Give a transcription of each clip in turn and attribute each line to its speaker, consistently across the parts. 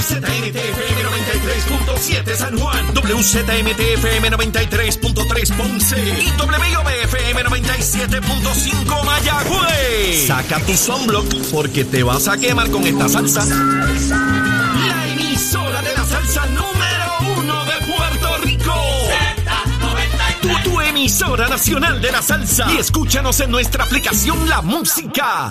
Speaker 1: WZMTFM 93.7 San Juan. WZMTFM 93.3 Ponce. Y WIOBFM 97.5 Mayagüez. Saca tu sunblock porque te vas a quemar con esta salsa. La emisora de la salsa número uno de Puerto Rico. Tu, tu emisora nacional de la salsa. Y escúchanos en nuestra aplicación La Música.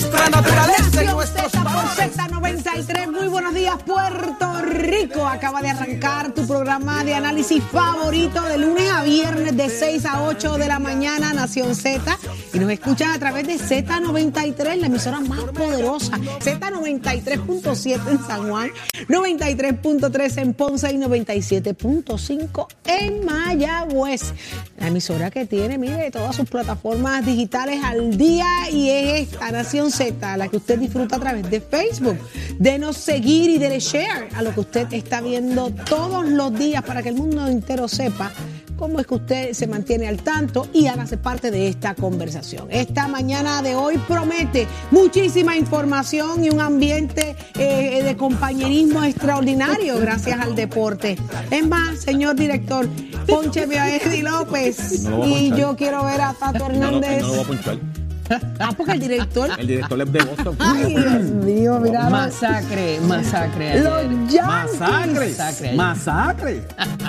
Speaker 2: nuestra naturaleza y nuestros
Speaker 3: Z por
Speaker 2: valores.
Speaker 3: Z93. Muy buenos días, Puerto Rico. Acaba de arrancar tu programa de análisis favorito de lunes a viernes de 6 a 8 de la mañana, Nación Z. Y nos escuchan a través de Z93, la emisora más poderosa. Z93.7 en San Juan, 93.3 en Ponce y 97.5 en Mayagüez. La emisora que tiene, mire, todas sus plataformas digitales al día y es esta Nación Z, la que usted disfruta a través de Facebook. Denos seguir y dele share a lo que usted está viendo todos los días para que el mundo entero sepa cómo es que usted se mantiene al tanto y hágase parte de esta conversación. Esta mañana de hoy promete muchísima información y un ambiente eh, de compañerismo extraordinario gracias al deporte. Es más, señor director, poncheme a Eddie López y yo quiero ver a Tato Hernández.
Speaker 4: No.
Speaker 3: Ah, porque el director...
Speaker 4: El director es de Boston.
Speaker 3: Ay, Dios mío, mira.
Speaker 5: Masacre, masacre.
Speaker 3: Los. Yankees.
Speaker 4: ¡Masacre!
Speaker 5: Masacre.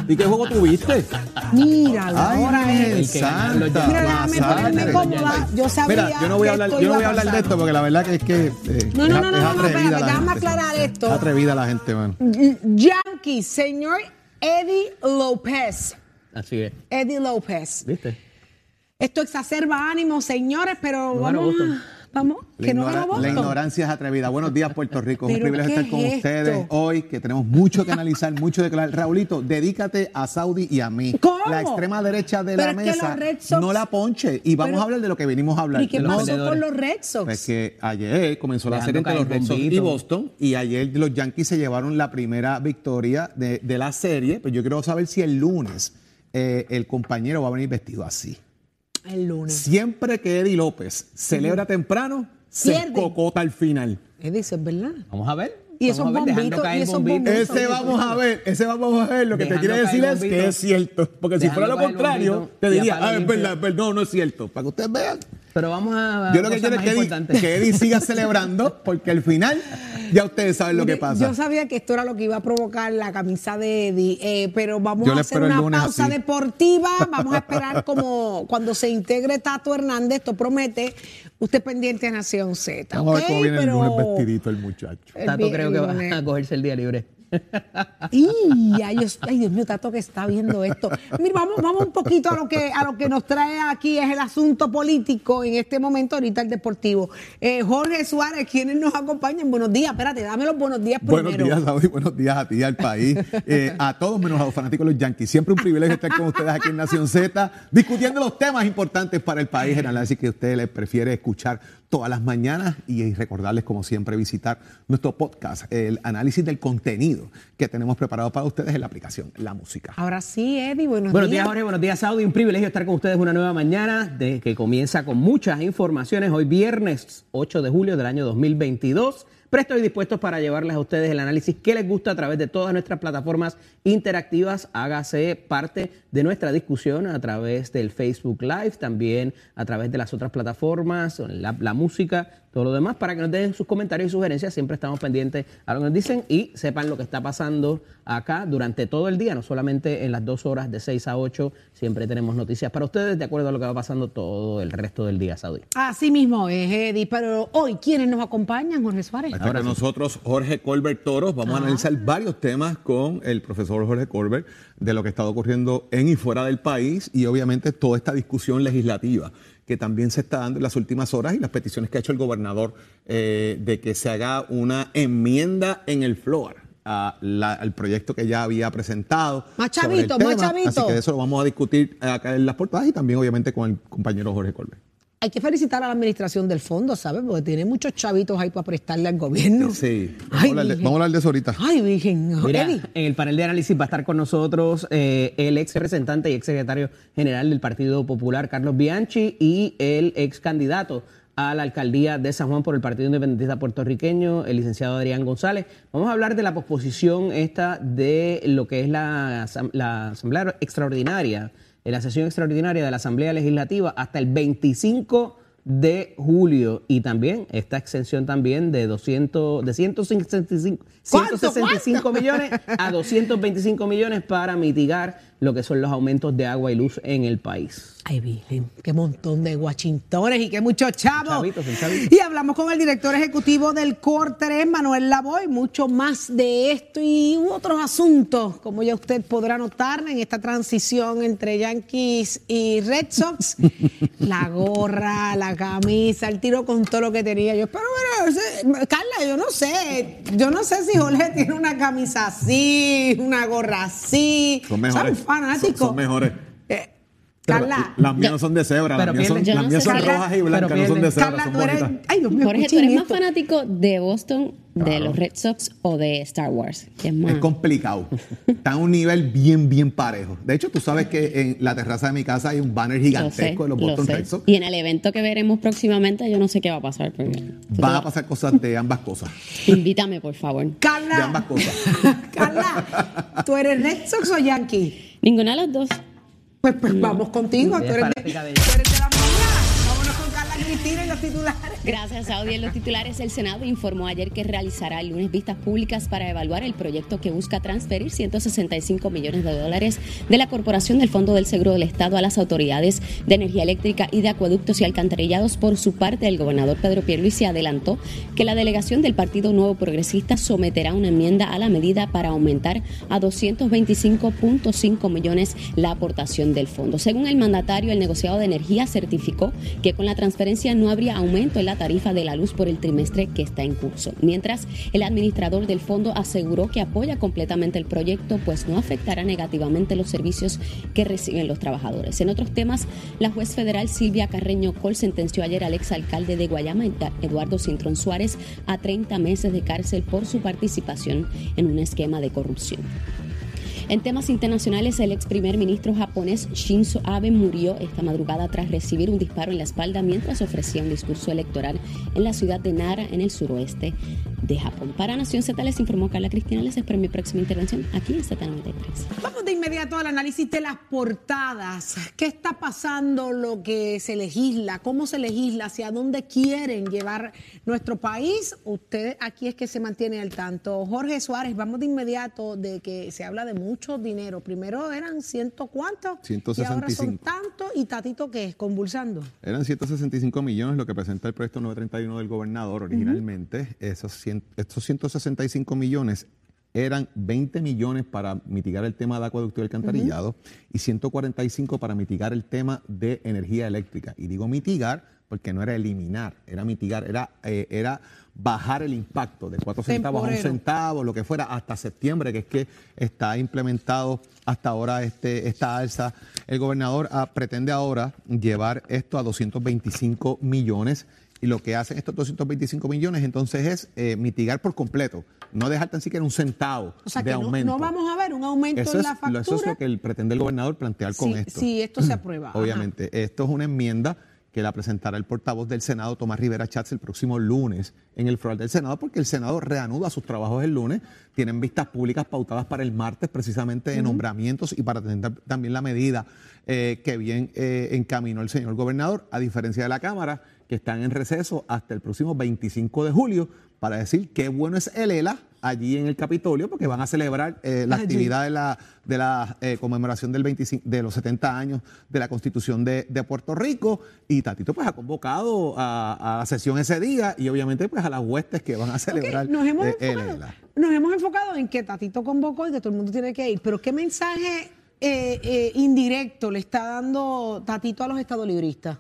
Speaker 4: ¿Y qué juego tuviste?
Speaker 3: Míralo,
Speaker 4: Ay,
Speaker 3: ahora es.
Speaker 4: santa,
Speaker 3: Mira, déjame ponerme cómoda. Yo sabía
Speaker 4: Mira, yo no voy a hablar, yo no voy a hablar de esto porque la verdad que es que eh,
Speaker 3: No, no, no, no, no, déjame aclarar esto.
Speaker 4: Es atrevida la gente, mano.
Speaker 3: Yankees, señor Eddie López.
Speaker 5: Así es.
Speaker 3: Eddie López.
Speaker 5: ¿Viste?
Speaker 3: Esto exacerba ánimos, señores, pero
Speaker 5: No
Speaker 3: vamos, a- vamos,
Speaker 4: La,
Speaker 3: que no
Speaker 4: ignora-
Speaker 3: ganó
Speaker 4: la ignorancia es atrevida. Buenos días, Puerto Rico. Es un
Speaker 3: ¿Pero
Speaker 4: privilegio estar con
Speaker 3: es
Speaker 4: ustedes hoy, que tenemos mucho que analizar, mucho que hablar. Raulito, dedícate a Saudi y a mí.
Speaker 3: ¿Cómo?
Speaker 4: La extrema derecha de
Speaker 3: Pero
Speaker 4: la mesa
Speaker 3: los Red Sox-
Speaker 4: no la ponche. Y vamos
Speaker 3: Pero-
Speaker 4: a hablar de lo que venimos a hablar.
Speaker 3: ¿Y qué pasó con los Red Sox?
Speaker 4: Pues que ayer comenzó la serie entre los Red Sox y. Boston y ayer los Yankees se llevaron la primera victoria de, de la serie. Pero yo quiero saber si el lunes eh, el compañero va a venir vestido así.
Speaker 3: El lunes.
Speaker 4: Siempre que Eddie López celebra temprano, se
Speaker 3: Pierde.
Speaker 4: cocota al final.
Speaker 3: Eddie, eso es verdad.
Speaker 5: Vamos a ver.
Speaker 3: Y
Speaker 5: Vamos
Speaker 3: esos
Speaker 5: a ver, dejando
Speaker 3: bombitos,
Speaker 5: caer
Speaker 3: y esos
Speaker 5: bombitos.
Speaker 3: bombitos.
Speaker 4: Ese vamos a ver, ese vamos a ver. Lo que te quiere decir es que es cierto. Porque si fuera lo contrario,
Speaker 5: bombito
Speaker 4: te diría, ah, es
Speaker 5: limpio".
Speaker 4: verdad, perdón, no es cierto. Para que ustedes vean.
Speaker 5: Pero vamos a.
Speaker 4: Yo lo que quiero es que Eddie, que Eddie siga celebrando, porque al final ya ustedes saben lo que pasa.
Speaker 3: Yo sabía que esto era lo que iba a provocar la camisa de Eddie, eh, pero vamos
Speaker 4: Yo
Speaker 3: a hacer una pausa
Speaker 4: así.
Speaker 3: deportiva. Vamos a esperar como cuando se integre Tato Hernández, esto promete. Usted pendiente a Nación Z.
Speaker 4: Vamos a ver cómo viene
Speaker 3: Pero-
Speaker 4: el lunes vestidito el muchacho.
Speaker 3: El
Speaker 5: Tato creo que va a cogerse el día libre.
Speaker 3: Y, ay, Dios, ay, Dios mío, Tato que está viendo esto. Mira, vamos, vamos un poquito a lo que a lo que nos trae aquí es el asunto político en este momento, ahorita el deportivo. Eh, Jorge Suárez, quienes nos acompañan, buenos días, espérate, dame los buenos días primero.
Speaker 4: Buenos días, Saudi. Buenos días a ti, al país, eh, a todos menos a los fanáticos de los Yankees. Siempre un privilegio estar con ustedes aquí en Nación Z, discutiendo los temas importantes para el país, en análisis que usted les prefiere escuchar todas las mañanas y recordarles, como siempre, visitar nuestro podcast, el análisis del contenido que tenemos preparado para ustedes en la aplicación La Música.
Speaker 3: Ahora sí, Eddie, buenos,
Speaker 5: Buenos días, Jorge. Buenos días, Saudi. Un privilegio estar con ustedes una nueva mañana de, que comienza con muchas informaciones. Hoy viernes 8 de julio del año 2022. Pero estoy dispuesto para llevarles a ustedes el análisis que les gusta a través de todas nuestras plataformas interactivas. Hágase parte de nuestra discusión a través del Facebook Live, también a través de las otras plataformas, la, la música, todo lo demás, para que nos den sus comentarios y sugerencias. Siempre estamos pendientes a lo que nos dicen y sepan lo que está pasando acá durante todo el día, no solamente en las dos horas de 6 a 8. Siempre tenemos noticias para ustedes de acuerdo a lo que va pasando todo el resto del día, Saudi.
Speaker 3: Así mismo es, Eddie. Pero hoy, ¿quiénes nos acompañan, Jorge Suárez?
Speaker 4: Está con nosotros Jorge Colbert Toros. Vamos a analizar varios temas con el profesor Jorge Colbert de lo que está ocurriendo en y fuera del país y obviamente toda esta discusión legislativa que también se está dando en las últimas horas y las peticiones que ha hecho el gobernador eh, de que se haga una enmienda en el floor a la- al proyecto que ya había presentado.
Speaker 3: Más chavito, más chavito.
Speaker 4: Así que de eso lo vamos a discutir acá en las portadas y también obviamente con el compañero Jorge Colbert.
Speaker 3: Hay que felicitar a la administración del fondo, ¿sabes? Porque tiene muchos chavitos ahí para prestarle al gobierno.
Speaker 4: Sí, vamos,
Speaker 3: Ay,
Speaker 4: a hablar de,
Speaker 3: Virgen.
Speaker 4: vamos a hablar de eso ahorita.
Speaker 3: Ay, Virgen.
Speaker 5: Mira, en el panel de análisis va a estar con nosotros eh, el ex representante y ex secretario general del Partido Popular, Carlos Bianchi, y el ex candidato a la alcaldía de San Juan por el Partido Independentista puertorriqueño, el licenciado Adrián González. Vamos a hablar de la posposición esta de lo que es la Asamblea Extraordinaria, eh, la sesión extraordinaria de la Asamblea Legislativa hasta el 25 de julio y también esta exención también de 200 de 165,
Speaker 3: ¿Cuánto,
Speaker 5: 165
Speaker 3: cuánto?
Speaker 5: millones a 225 millones para mitigar lo que son los aumentos de agua y luz en el país.
Speaker 3: Ay, Virgen, qué montón de guachintones y qué muchos chavos.
Speaker 5: Chavitos, chavitos.
Speaker 3: Y hablamos con el director ejecutivo del COR 3, Manuel Lavoy, mucho más de esto y otros asuntos, como ya usted podrá notar en esta transición entre Yankees y Red Sox. la gorra, la camisa, el tiro con todo lo que tenía yo. Pero bueno, Carla, yo no sé, yo no sé si Jorge tiene una camisa así, una gorra así.
Speaker 4: Son mejores.
Speaker 3: Son fanáticos.
Speaker 4: Son, son mejores.
Speaker 3: Eh, Carla.
Speaker 4: las mías no son de cebra, las mías son, las
Speaker 6: no
Speaker 4: mías son rojas y blancas, no son de cebra,
Speaker 3: Carla,
Speaker 4: son
Speaker 3: tú eres. Ay, Dios mío,
Speaker 6: Jorge, ¿tú eres más fanático de Boston, de los Red Sox o de Star Wars? ¿Qué es más?
Speaker 4: Es complicado. Está a un nivel bien, bien parejo. De hecho, tú sabes que en la terraza de mi casa hay un banner
Speaker 6: Lo sé,
Speaker 4: gigantesco de los
Speaker 6: lo
Speaker 4: Boston. Red Sox.
Speaker 6: Y en el evento que veremos próximamente, yo no sé qué va a pasar.
Speaker 4: Van a pasar cosas de ambas cosas.
Speaker 6: Invítame, por favor.
Speaker 3: Carla.
Speaker 4: De ambas cosas.
Speaker 3: Carla, ¿tú eres Red Sox o Yankee?
Speaker 6: Ninguna de las dos.
Speaker 3: Pues, pues vamos contigo. Tú
Speaker 5: es
Speaker 3: eres, de, tú eres de la
Speaker 6: Gracias, Saudi. En los titulares, el Senado informó ayer que realizará el lunes vistas públicas para evaluar el proyecto que busca transferir 165 millones de dólares de la Corporación del Fondo del Seguro del Estado a las autoridades de energía eléctrica y de acueductos y alcantarillados. Por su parte, el gobernador Pedro Pierluisi adelantó que la delegación del Partido Nuevo Progresista someterá una enmienda a la medida para aumentar a 225.5 millones la aportación del fondo. Según el mandatario, el negociado de energía certificó que con la transferencia no habría aumento en la tarifa de la luz por el trimestre que está en curso. Mientras, el administrador del fondo aseguró que apoya completamente el proyecto, pues no afectará negativamente los servicios que reciben los trabajadores. En otros temas, la juez federal Silvia Carreño Col sentenció ayer al exalcalde de Guayama, Eduardo Cintrón Suárez, a 30 meses de cárcel por su participación en un esquema de corrupción. En temas internacionales, el ex primer ministro japonés Shinzo Abe murió esta madrugada tras recibir un disparo en la espalda mientras ofrecía un discurso electoral en la ciudad de Nara, en el suroeste de Japón. Para Nación Z les informó Carla Cristina. Les espero mi próxima intervención aquí en Z93.
Speaker 3: Vamos de inmediato al análisis de las portadas. ¿Qué está pasando? Lo que se legisla, cómo se legisla, hacia dónde quieren llevar nuestro país. Usted aquí es que se mantiene al tanto. Jorge Suárez, vamos de inmediato de que se habla de mucho dinero. Primero eran ciento cuántos y ahora son
Speaker 4: 165.
Speaker 3: tantos. ¿Y Tatito qué es? Convulsando.
Speaker 4: Eran 165 millones lo que presenta el proyecto 931 del gobernador originalmente. Esos, cien- estos 165 millones eran 20 millones para mitigar el tema de acueducto y alcantarillado y 145 para mitigar el tema de energía eléctrica. Y digo mitigar porque no era eliminar, era mitigar, era, eh, era bajar el impacto de 4 centavos a un centavo, lo que fuera, hasta septiembre, que es que está implementado hasta ahora este, esta alza. El gobernador ah, pretende ahora llevar esto a 225 millones y lo que hacen estos 225 millones entonces es eh, mitigar por completo, no dejar tan siquiera un centavo
Speaker 3: O sea
Speaker 4: de
Speaker 3: que
Speaker 4: aumento.
Speaker 3: no vamos a ver un aumento
Speaker 4: Eso
Speaker 3: en
Speaker 4: es,
Speaker 3: la factura.
Speaker 4: eso es lo que el- pretende el gobernador plantear con esto.
Speaker 3: si esto se aprueba. Ajá.
Speaker 4: Obviamente, esto es una enmienda que la presentará el portavoz del Senado, Tomás Rivera Chats, el próximo lunes en el floral del Senado, porque el Senado reanuda sus trabajos el lunes. Tienen vistas públicas pautadas para el martes, precisamente de nombramientos y para tener también la medida eh, que bien eh, encaminó el señor gobernador, a diferencia de la Cámara, que están en receso hasta el próximo 25 de julio para decir qué bueno es el ELA allí en el Capitolio, porque van a celebrar eh, la
Speaker 3: Allí.
Speaker 4: actividad de la, de la eh, conmemoración del 25, de los 70 años de la Constitución de, de Puerto Rico. Y Tatito pues ha convocado a, a la sesión ese día y obviamente pues a las huestes que van a celebrar
Speaker 3: nos, hemos
Speaker 4: eh, el
Speaker 3: enfocado, nos hemos enfocado en que Tatito convocó y que todo el mundo tiene que ir, pero ¿qué mensaje eh, eh, indirecto le está dando Tatito a los estadolibristas?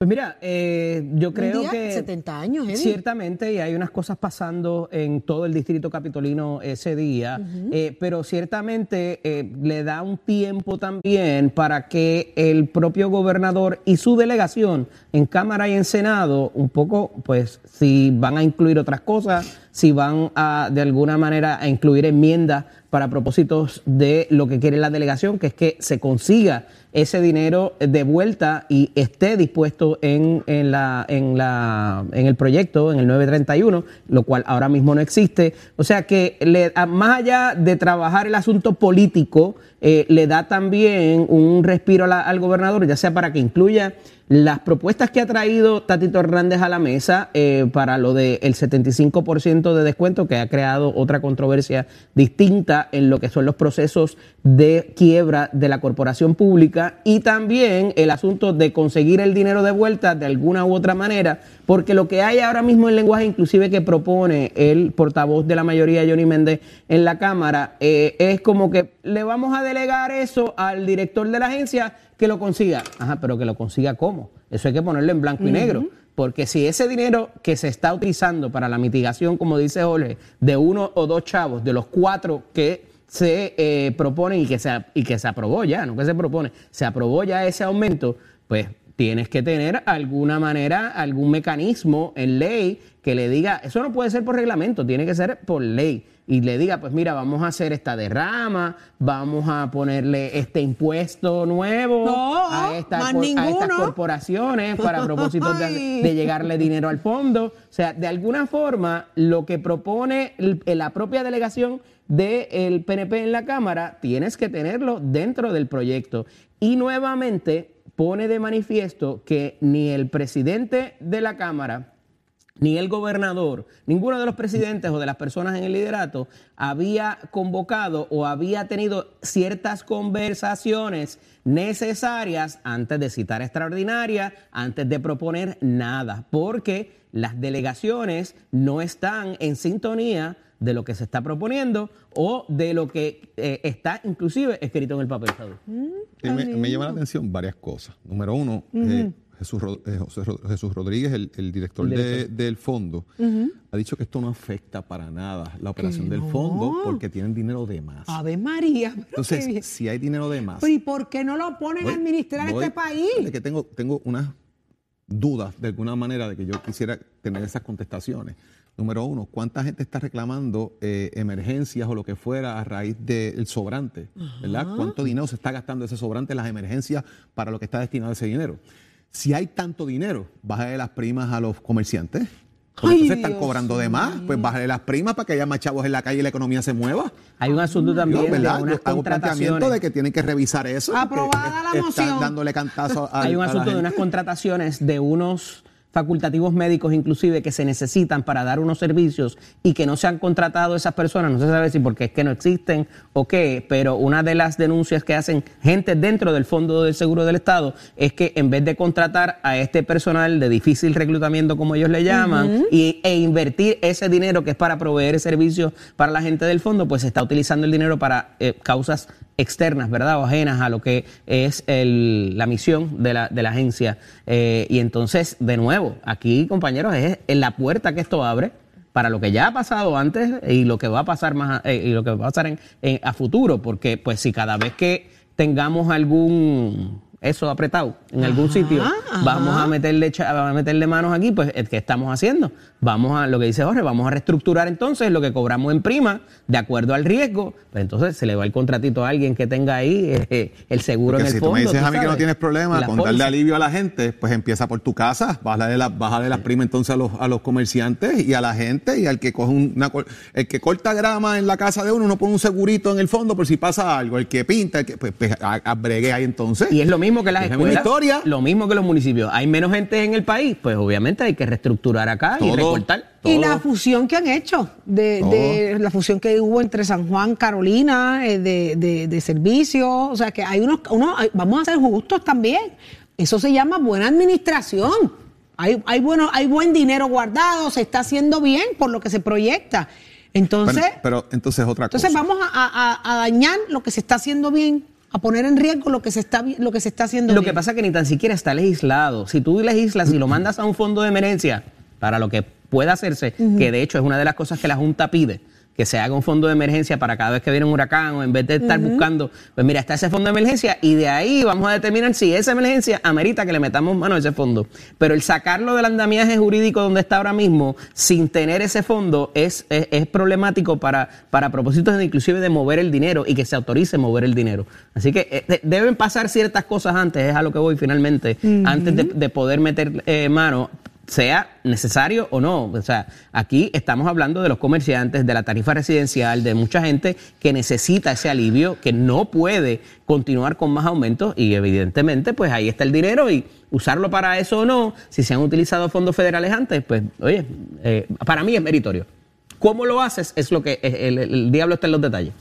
Speaker 5: Pues mira, eh, yo creo
Speaker 3: día,
Speaker 5: que
Speaker 3: 70 años, Eddie.
Speaker 5: ciertamente y hay unas cosas pasando en todo el distrito capitolino ese día, eh, pero ciertamente eh, le da un tiempo también para que el propio gobernador y su delegación en Cámara y en Senado, un poco, pues, si van a incluir otras cosas, si van a de alguna manera a incluir enmiendas para propósitos de lo que quiere la delegación, que es que se consiga ese dinero de vuelta y esté dispuesto en, en, la, en, la, en el proyecto, en el 931, lo cual ahora mismo no existe. O sea que le, más allá de trabajar el asunto político, eh, le da también un respiro la- al gobernador, ya sea para que incluya las propuestas que ha traído Tatito Hernández a la mesa eh, para lo del 75% de descuento, que ha creado otra controversia distinta en lo que son los procesos de quiebra de la corporación pública y también el asunto de conseguir el dinero de vuelta de alguna u otra manera, porque lo que hay ahora mismo en lenguaje inclusive que propone el portavoz de la mayoría, Johnny Méndez, en la Cámara, eh, es como que le vamos a delegar eso al director de la agencia que lo consiga. Ajá, pero que lo consiga cómo. Eso hay que ponerlo en blanco y negro. Porque si ese dinero que se está utilizando para la mitigación, como dice Jorge, de uno o dos chavos, de los cuatro que se eh, proponen y que se, y que se aprobó ya, no que se propone, se aprobó ya ese aumento, pues tienes que tener alguna manera, algún mecanismo en ley que le diga, eso no puede ser por reglamento, tiene que ser por ley. Y le diga, pues mira, vamos a hacer esta derrama, vamos a ponerle este impuesto nuevo
Speaker 3: No,
Speaker 5: a, esta
Speaker 3: más
Speaker 5: cor- a estas corporaciones para propósitos de, llegarle dinero al fondo. O sea, de alguna forma, lo que propone el- la propia delegación del PNP en la Cámara, tienes que tenerlo dentro del proyecto. Y nuevamente pone de manifiesto que ni el presidente de la Cámara, ni el gobernador, ninguno de los presidentes o de las personas en el liderato había convocado o había tenido ciertas conversaciones necesarias antes de citar extraordinaria, antes de proponer nada, porque las delegaciones no están en sintonía de lo que se está proponiendo o de lo que eh, está inclusive escrito en el papel.
Speaker 4: Sí, me, me llama la atención varias cosas. Número uno, eh, Jesús, eh, José Jesús Rodríguez, el, el director,
Speaker 5: El
Speaker 4: de-
Speaker 5: director.
Speaker 4: del fondo, ha dicho que esto no afecta para nada la operación del fondo porque tienen dinero de más.
Speaker 3: Ave María. pero qué
Speaker 4: Entonces,
Speaker 3: bien.
Speaker 4: si hay dinero de más.
Speaker 3: Pero ¿y por qué no lo ponen a administrar
Speaker 4: voy-
Speaker 3: este país?
Speaker 4: fíjate que tengo, tengo unas dudas de alguna manera de que yo quisiera tener esas contestaciones. Número uno, ¿cuánta gente está reclamando eh, emergencias o lo que fuera a raíz del sobrante? ¿Verdad? ¿Cuánto dinero se está gastando ese sobrante en las emergencias para lo que está destinado ese dinero? Si hay tanto dinero, bájale las primas a los comerciantes. Porque
Speaker 3: Ay,
Speaker 4: entonces están
Speaker 3: Dios
Speaker 4: cobrando de más, pues bájale las primas para que haya más chavos en la calle y la economía se mueva.
Speaker 5: Hay un asunto también
Speaker 4: Yo, ¿verdad?
Speaker 5: de unas
Speaker 4: hago
Speaker 5: contrataciones.
Speaker 4: de que tienen que revisar eso.
Speaker 3: Aprobada la
Speaker 4: están
Speaker 3: moción.
Speaker 4: dándole cantazo a
Speaker 5: Hay un asunto de unas contrataciones de unos facultativos médicos inclusive que se necesitan para dar unos servicios y que no se han contratado esas personas, no se sabe si porque es que no existen o qué, pero una de las denuncias que hacen gente dentro del Fondo del Seguro del Estado es que en vez de contratar a este personal de difícil reclutamiento como ellos le llaman y, e invertir ese dinero que es para proveer servicios para la gente del fondo, pues se está utilizando el dinero para eh, causas externas, ¿verdad? O ajenas a lo que es el- la misión de la, de la agencia. Eh, y entonces, de nuevo, aquí, compañeros, es la puerta que esto abre para lo que ya ha pasado antes y lo que va a pasar más eh, y lo que va a pasar en- a futuro, porque pues si cada vez que tengamos algún eso apretado en algún sitio, vamos a meterle a meterle manos aquí, pues ¿qué estamos haciendo? Vamos a lo que dice Jorge, vamos a reestructurar entonces lo que cobramos en prima de acuerdo al riesgo, pues entonces se le va el contratito a alguien que tenga ahí eh, eh, el seguro
Speaker 4: Porque
Speaker 5: en el
Speaker 4: si
Speaker 5: fondo.
Speaker 4: tú me dices a mí que no tienes problema con darle alivio a la gente, pues empieza por tu casa, bájale las baja las primas entonces a los, a los comerciantes y a la gente y al que coge una, el que corta grama en la casa de uno, uno pone un segurito en el fondo por si pasa algo, el que pinta, el que, pues, pues a, a bregue ahí entonces.
Speaker 5: Y es lo mismo que las
Speaker 4: una
Speaker 5: escuelas,
Speaker 4: historia.
Speaker 5: lo mismo que los municipios. Hay menos gente en el país, pues obviamente hay que reestructurar acá y
Speaker 4: Todo.
Speaker 5: recortar.
Speaker 3: Y
Speaker 4: Todo.
Speaker 3: la fusión que han hecho, de, de la fusión que hubo entre San Juan, Carolina, eh, de, de, de servicios, o sea que hay unos, unos vamos a ser justos también. Eso se llama buena administración. Hay, hay, bueno, hay buen dinero guardado, se está haciendo bien por lo que se proyecta. Entonces,
Speaker 4: Bueno, pero entonces otra
Speaker 3: entonces
Speaker 4: cosa.
Speaker 3: vamos a, a- a dañar lo que se está haciendo bien, a poner en riesgo lo que se está, lo que se está haciendo
Speaker 5: Lo
Speaker 3: bien.
Speaker 5: que pasa es que ni tan siquiera está legislado. Si tú legislas y lo mandas a un fondo de emergencia para lo que pueda hacerse, que de hecho es una de las cosas que la Junta pide, que se haga un fondo de emergencia para cada vez que viene un huracán o en vez de estar buscando, pues mira, está ese fondo de emergencia y de ahí vamos a determinar si esa emergencia amerita que le metamos mano a ese fondo. Pero el sacarlo del andamiaje jurídico donde está ahora mismo sin tener ese fondo es, es, es problemático para, para propósitos de inclusive de mover el dinero y que se autorice mover el dinero. Así que eh, de- deben pasar ciertas cosas antes, es a lo que voy finalmente, antes de, de poder meter eh, mano sea necesario o no. O sea, aquí estamos hablando de los comerciantes, de la tarifa residencial, de mucha gente que necesita ese alivio, que no puede continuar con más aumentos y evidentemente pues ahí está el dinero y usarlo para eso o no, si se han utilizado fondos federales antes, pues oye, eh, para mí es meritorio. ¿Cómo lo haces? Es lo que el, el- el diablo está en los detalles.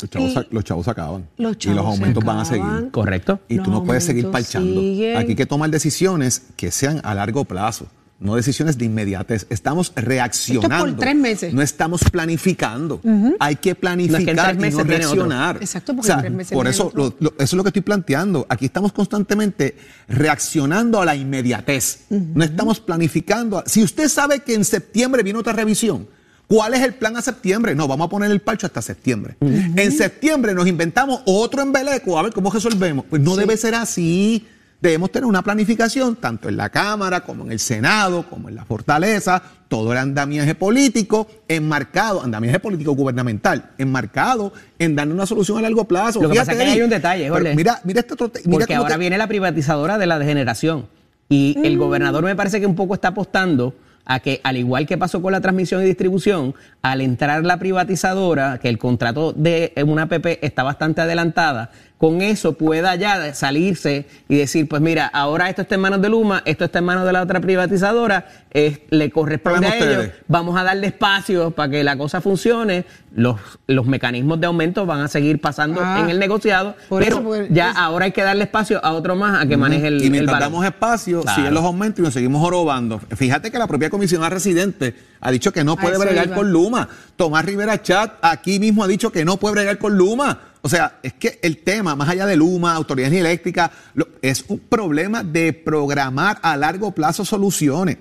Speaker 4: Los chavos, los chavos se acaban.
Speaker 3: Los
Speaker 4: y los aumentos van a seguir.
Speaker 5: ¿Correcto?
Speaker 4: Y tú no puedes seguir parchando.
Speaker 3: siguen.
Speaker 4: Aquí hay que tomar decisiones que sean a largo plazo, no decisiones de inmediatez. Estamos reaccionando.
Speaker 3: tres meses.
Speaker 4: No estamos planificando. Hay que planificar
Speaker 5: No, es que
Speaker 4: y no reaccionar.
Speaker 3: Exacto, porque
Speaker 4: O sea,
Speaker 3: en tres meses
Speaker 4: por eso,
Speaker 3: otro.
Speaker 4: lo- lo- eso es lo que estoy planteando. Aquí estamos constantemente reaccionando a la inmediatez. No estamos planificando. Si usted sabe que en septiembre viene otra revisión, ¿Cuál es el plan a septiembre? No, vamos a poner el parcho hasta septiembre. En septiembre nos inventamos otro embeleco, a ver cómo resolvemos. Pues no debe ser así. Debemos tener una planificación, tanto en la Cámara como en el Senado, como en la Fortaleza, todo el andamiaje político, enmarcado, andamiaje político gubernamental, enmarcado en darle una solución a largo plazo.
Speaker 5: Lo que pasa
Speaker 4: Fíjate
Speaker 5: es que
Speaker 4: ahí.
Speaker 5: hay un detalle, Jorge.
Speaker 4: Mira, mira este otro. mira
Speaker 5: Porque ahora
Speaker 4: te-
Speaker 5: viene la privatizadora de la degeneración. Y el gobernador me parece que un poco está apostando a que, al igual que pasó con la transmisión y distribución, al entrar la privatizadora, que el contrato de una PP está bastante adelantada, con eso pueda ya salirse y decir, pues mira, ahora esto está en manos de Luma, esto está en manos de la otra privatizadora, es- le corresponde a ellos, vamos a darle espacio para que la cosa funcione, los, los mecanismos de aumento van a seguir pasando
Speaker 3: Ah,
Speaker 5: en el negociado,
Speaker 3: por
Speaker 5: pero
Speaker 3: eso,
Speaker 5: ya
Speaker 3: es-
Speaker 5: ahora hay que darle espacio a otro más a que maneje el,
Speaker 4: y
Speaker 5: el
Speaker 4: mientras damos espacio,
Speaker 5: Claro.
Speaker 4: siguen los aumentos y nos seguimos jorobando. Fíjate que la propia comisionada residente ha dicho que no puede bregar
Speaker 3: iba.
Speaker 4: con Luma. Tomás Rivera Chat aquí mismo ha dicho que no puede bregar con Luma. O sea, es que el tema, más allá de Luma, Autoridad Energía Eléctrica, lo- es un problema de programar a largo plazo soluciones.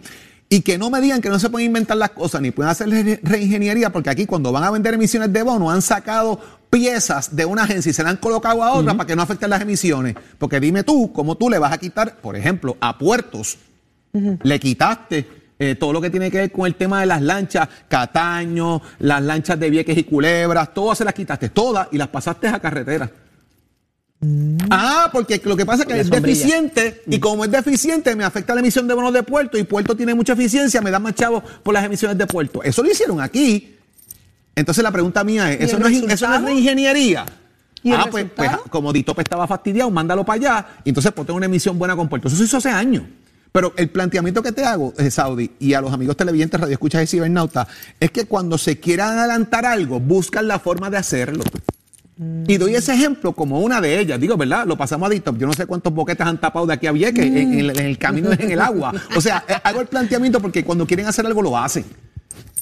Speaker 4: Y que no me digan que no se pueden inventar las cosas ni pueden hacer re- reingeniería, porque aquí cuando van a vender emisiones de bono han sacado piezas de una agencia y se la han colocado a otra para que no afecten las emisiones. Porque dime tú, ¿cómo tú le vas a quitar, por ejemplo, a puertos? Le quitaste eh, todo lo que tiene que ver con el tema de las lanchas, Cataño, las lanchas de Vieques y Culebras, todas se las quitaste, todas, y las pasaste a carretera. Ah, porque lo que pasa es que es deficiente y como es deficiente me afecta la emisión de bonos de puerto y puerto tiene mucha eficiencia, me da más chavos por las emisiones de puerto. Eso lo hicieron aquí. Entonces la pregunta mía es,
Speaker 3: ¿Y
Speaker 4: ¿eso no es, eso no es
Speaker 3: resultado?
Speaker 4: reingeniería?
Speaker 3: ¿Y el
Speaker 4: ah, pues, pues, como Ditope estaba fastidiado, mándalo para allá y entonces ponte una emisión buena con puerto. Eso se hizo hace años. Pero el planteamiento que te hago, eh, Saudi, y a los amigos televidentes, radioescuchas y cibernautas, es que cuando se quieran adelantar algo, buscan la forma de hacerlo. Y doy ese ejemplo como una de ellas. Digo, ¿verdad? Lo pasamos a Dictop. Yo no sé cuántos boquetes han tapado de aquí a Vieques en, en el- en el camino, en el agua. O sea, eh, hago el planteamiento porque cuando quieren hacer algo lo hacen.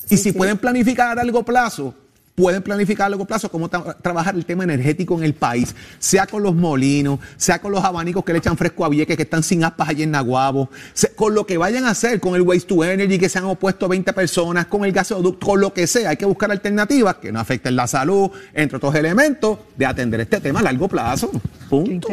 Speaker 4: Y si pueden planificar a largo plazo, pueden planificar a largo plazo cómo tra- trabajar el tema energético en el país, sea con los molinos, sea con los abanicos que le echan fresco a Vieques que están sin aspas allí en Naguabo, sea- con lo que vayan a hacer, con el Waste to Energy que se han opuesto 20 personas, con el gasoducto, con lo que sea. Hay que buscar alternativas que no afecten la salud, entre otros elementos, de atender este tema a largo plazo.
Speaker 3: Qué
Speaker 4: Punto.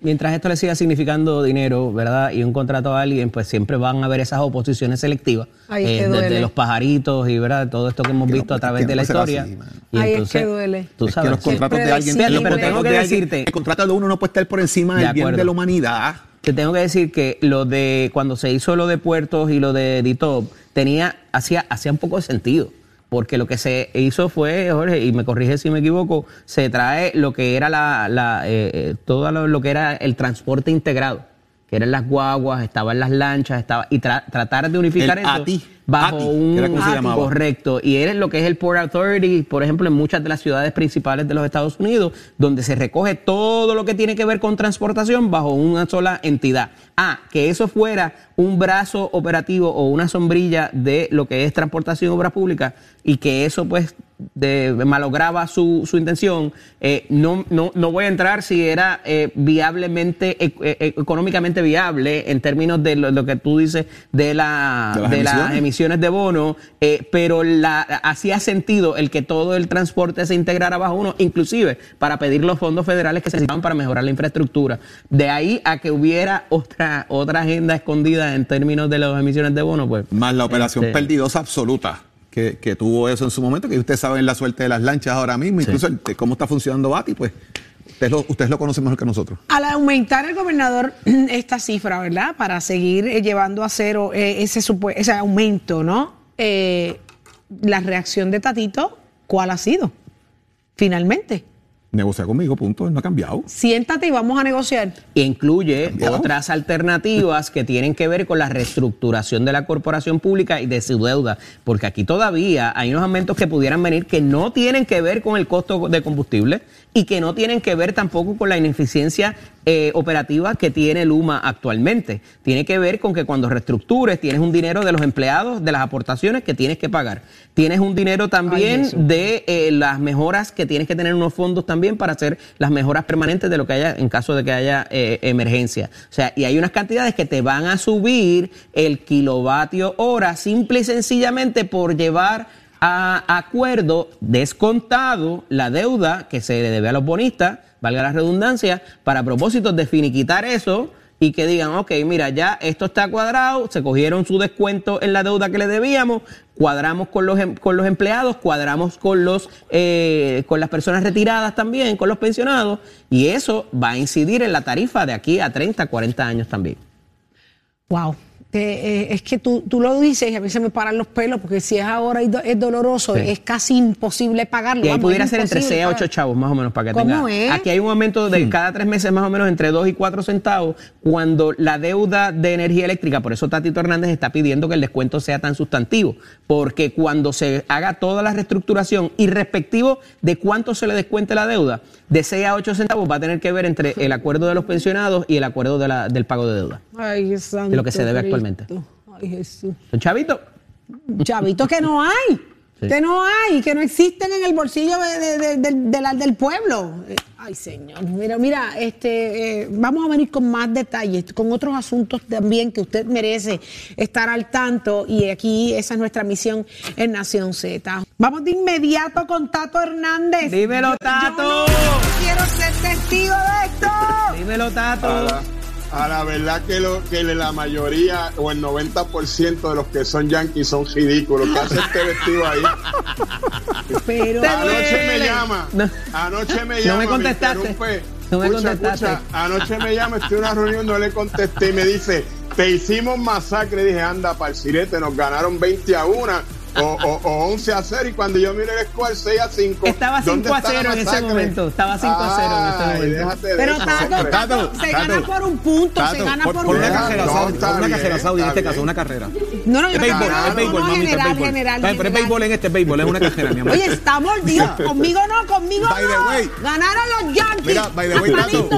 Speaker 5: Mientras esto le siga significando dinero, ¿verdad? Y un contrato a alguien, pues siempre van a haber esas oposiciones selectivas.
Speaker 3: Es que
Speaker 5: eh,
Speaker 3: duele.
Speaker 5: desde los pajaritos y, ¿verdad? Todo esto que hemos
Speaker 4: Que no,
Speaker 5: visto a
Speaker 4: es
Speaker 5: través de
Speaker 4: no
Speaker 5: la historia.
Speaker 4: así,
Speaker 5: y
Speaker 3: Ay, es
Speaker 5: entonces,
Speaker 3: que duele.
Speaker 5: Tú
Speaker 4: Es
Speaker 5: sabes.
Speaker 4: que los contratos de alguien,
Speaker 3: pero
Speaker 4: contratos
Speaker 5: tengo que
Speaker 4: de alguien-
Speaker 5: decirte-
Speaker 4: el contrato de uno no puede estar por encima
Speaker 5: De
Speaker 4: del bien
Speaker 5: acuerdo.
Speaker 4: de la humanidad.
Speaker 5: Te tengo que decir que lo de cuando se hizo lo de puertos y lo de DITOP tenía hacía hacía un poco de sentido, porque lo que se hizo fue, Jorge, y me corrige si me equivoco, se trae lo que era la, la eh, eh, todo lo, lo que era el transporte integrado, que eran las guaguas, estaban las lanchas, estaba y tra- tratar de unificar
Speaker 4: El
Speaker 5: eso
Speaker 4: ATI.
Speaker 5: bajo
Speaker 4: ATI,
Speaker 5: un
Speaker 4: era como se llamaba.
Speaker 5: correcto y es lo que es el Port Authority, por ejemplo, en muchas de las ciudades principales de los Estados Unidos, donde se recoge todo lo que tiene que ver con transportación bajo una sola entidad. Ah, que eso fuera un brazo operativo o una sombrilla de lo que es transportación y obras públicas y que eso pues de, malograba su, su intención, eh, no, no, no voy a entrar si era eh, viablemente, e- e- económicamente viable en términos de lo, lo que tú dices de, la,
Speaker 4: De las
Speaker 5: de las
Speaker 4: emisiones.
Speaker 5: de bono, eh, pero la, hacía sentido el que todo el transporte se integrara bajo uno, inclusive para pedir los fondos federales que se necesitaban para mejorar la infraestructura. De ahí a que hubiera otra, otra agenda escondida en términos de las emisiones de bono, pues.
Speaker 4: Más la operación
Speaker 5: Este-
Speaker 4: perdidosa absoluta. Que, que tuvo eso en su momento, que ustedes saben la suerte de las lanchas ahora mismo, incluso el- cómo está funcionando BATI, pues ustedes lo, ustedes lo conocen mejor que nosotros.
Speaker 3: Al aumentar el gobernador esta cifra, ¿verdad? Para seguir eh, llevando a cero eh, ese, ese aumento, ¿no? Eh, la reacción de Tatito, ¿cuál ha sido? Finalmente.
Speaker 4: Negocia conmigo, punto, no ha cambiado.
Speaker 3: Siéntate y vamos a negociar.
Speaker 5: incluye otras alternativas que tienen que ver con la reestructuración de la corporación pública y de su deuda, porque aquí todavía hay unos aumentos que pudieran venir que no tienen que ver con el costo de combustible y que no tienen que ver tampoco con la ineficiencia eh, operativa que tiene Luma actualmente. Tiene que ver con que cuando reestructures tienes un dinero de los empleados, de las aportaciones que tienes que pagar. Tienes un dinero también de eh, las mejoras que tienes que tener unos fondos también para hacer las mejoras permanentes de lo que haya en caso de que haya eh, emergencia. O sea, y hay unas cantidades que te van a subir el kilovatio hora simple y sencillamente por llevar a acuerdo descontado la deuda que se le debe a los bonistas, valga la redundancia, para propósitos de finiquitar eso y que digan, ok, mira, ya esto está cuadrado, se cogieron su descuento en la deuda que le debíamos, cuadramos con los, em- con los empleados, cuadramos con, los, eh, con las personas retiradas también, con los pensionados, y eso va a incidir en la tarifa de aquí a 30, 40 años también.
Speaker 3: Wow. Eh, eh, es que tú, tú lo dices y a mí se me paran los pelos porque si es ahora y do- es doloroso,
Speaker 5: Sí.
Speaker 3: es casi imposible pagarlo.
Speaker 5: Y ahí
Speaker 3: Vamos,
Speaker 5: pudiera ser entre
Speaker 3: imposible
Speaker 5: 6 a 8
Speaker 3: pagar.
Speaker 5: chavos, más o menos, para que
Speaker 3: ¿Cómo
Speaker 5: tenga.
Speaker 3: es?
Speaker 5: Aquí hay un aumento de cada tres meses, más o menos, entre 2 y 4 centavos, cuando la deuda de energía eléctrica, por eso Tatito Hernández está pidiendo que el descuento sea tan sustantivo, porque cuando se haga toda la reestructuración y respectivo de cuánto se le descuente la deuda, de 6 a 8 centavos va a tener que ver entre el acuerdo de los pensionados y el acuerdo de la- del pago de deuda.
Speaker 3: Ay, santo
Speaker 5: de lo que se debe
Speaker 3: Cristo.
Speaker 5: Actualmente.
Speaker 3: Ay, Jesús.
Speaker 5: ¿Son chavitos?
Speaker 3: Chavito, que no hay.
Speaker 5: Sí.
Speaker 3: Que no hay, que no existen en el bolsillo de- de- de- del- de la- del pueblo. Eh, Ay, señor. Mira, mira, este, eh, vamos a venir con más detalles, con otros asuntos también que usted merece estar al tanto. Y aquí esa es nuestra misión en Nación Z. Vamos de inmediato con Tato Hernández.
Speaker 5: Dímelo, Tato.
Speaker 3: Yo no quiero ser testigo de esto.
Speaker 5: Dímelo, Tato.
Speaker 7: A la verdad que, lo, que la mayoría o el 90% de los que son yankees son ridículos. ¿Qué hace este vestido ahí?
Speaker 3: Pero
Speaker 7: Anoche me llama.
Speaker 5: No.
Speaker 7: Anoche me
Speaker 5: No
Speaker 7: llama.
Speaker 5: me contestaste.
Speaker 7: interrumpe.
Speaker 5: No me
Speaker 7: Escucha,
Speaker 5: contestaste.
Speaker 7: escucha, anoche me llama, estoy en una reunión, no le contesté y me dice, te hicimos masacre. Dije, anda, sirete, nos ganaron 20 a 1 o, o, o 11 a 0. Y cuando yo miré el score 6 a 5.
Speaker 5: Estaba 5 a 0 en ese momento. Estaba 5 a 0 en ese momento.
Speaker 3: Pero Tato. Tato,
Speaker 4: Tato,
Speaker 3: se gana
Speaker 4: Tato,
Speaker 3: por un punto, se
Speaker 4: Tato,
Speaker 3: gana
Speaker 4: por,
Speaker 3: por,
Speaker 4: por
Speaker 3: un
Speaker 4: una carrera
Speaker 7: no,
Speaker 4: Saudi, una
Speaker 7: bien,
Speaker 4: carrera Saudi, en este caso, una carrera.
Speaker 3: No, no,
Speaker 4: Es
Speaker 3: yo
Speaker 4: béisbol,
Speaker 3: no,
Speaker 4: es béisbol,
Speaker 3: no,
Speaker 4: mamita, es
Speaker 3: general,
Speaker 4: béisbol.
Speaker 3: general,
Speaker 4: Pero es béisbol en este, es béisbol, es una carrera, mi amor.
Speaker 3: Oye, está mordido. Conmigo no, conmigo
Speaker 4: By the
Speaker 3: no.
Speaker 4: way.
Speaker 3: Ganaron los Yankees.
Speaker 4: Mira, by the way, Tato.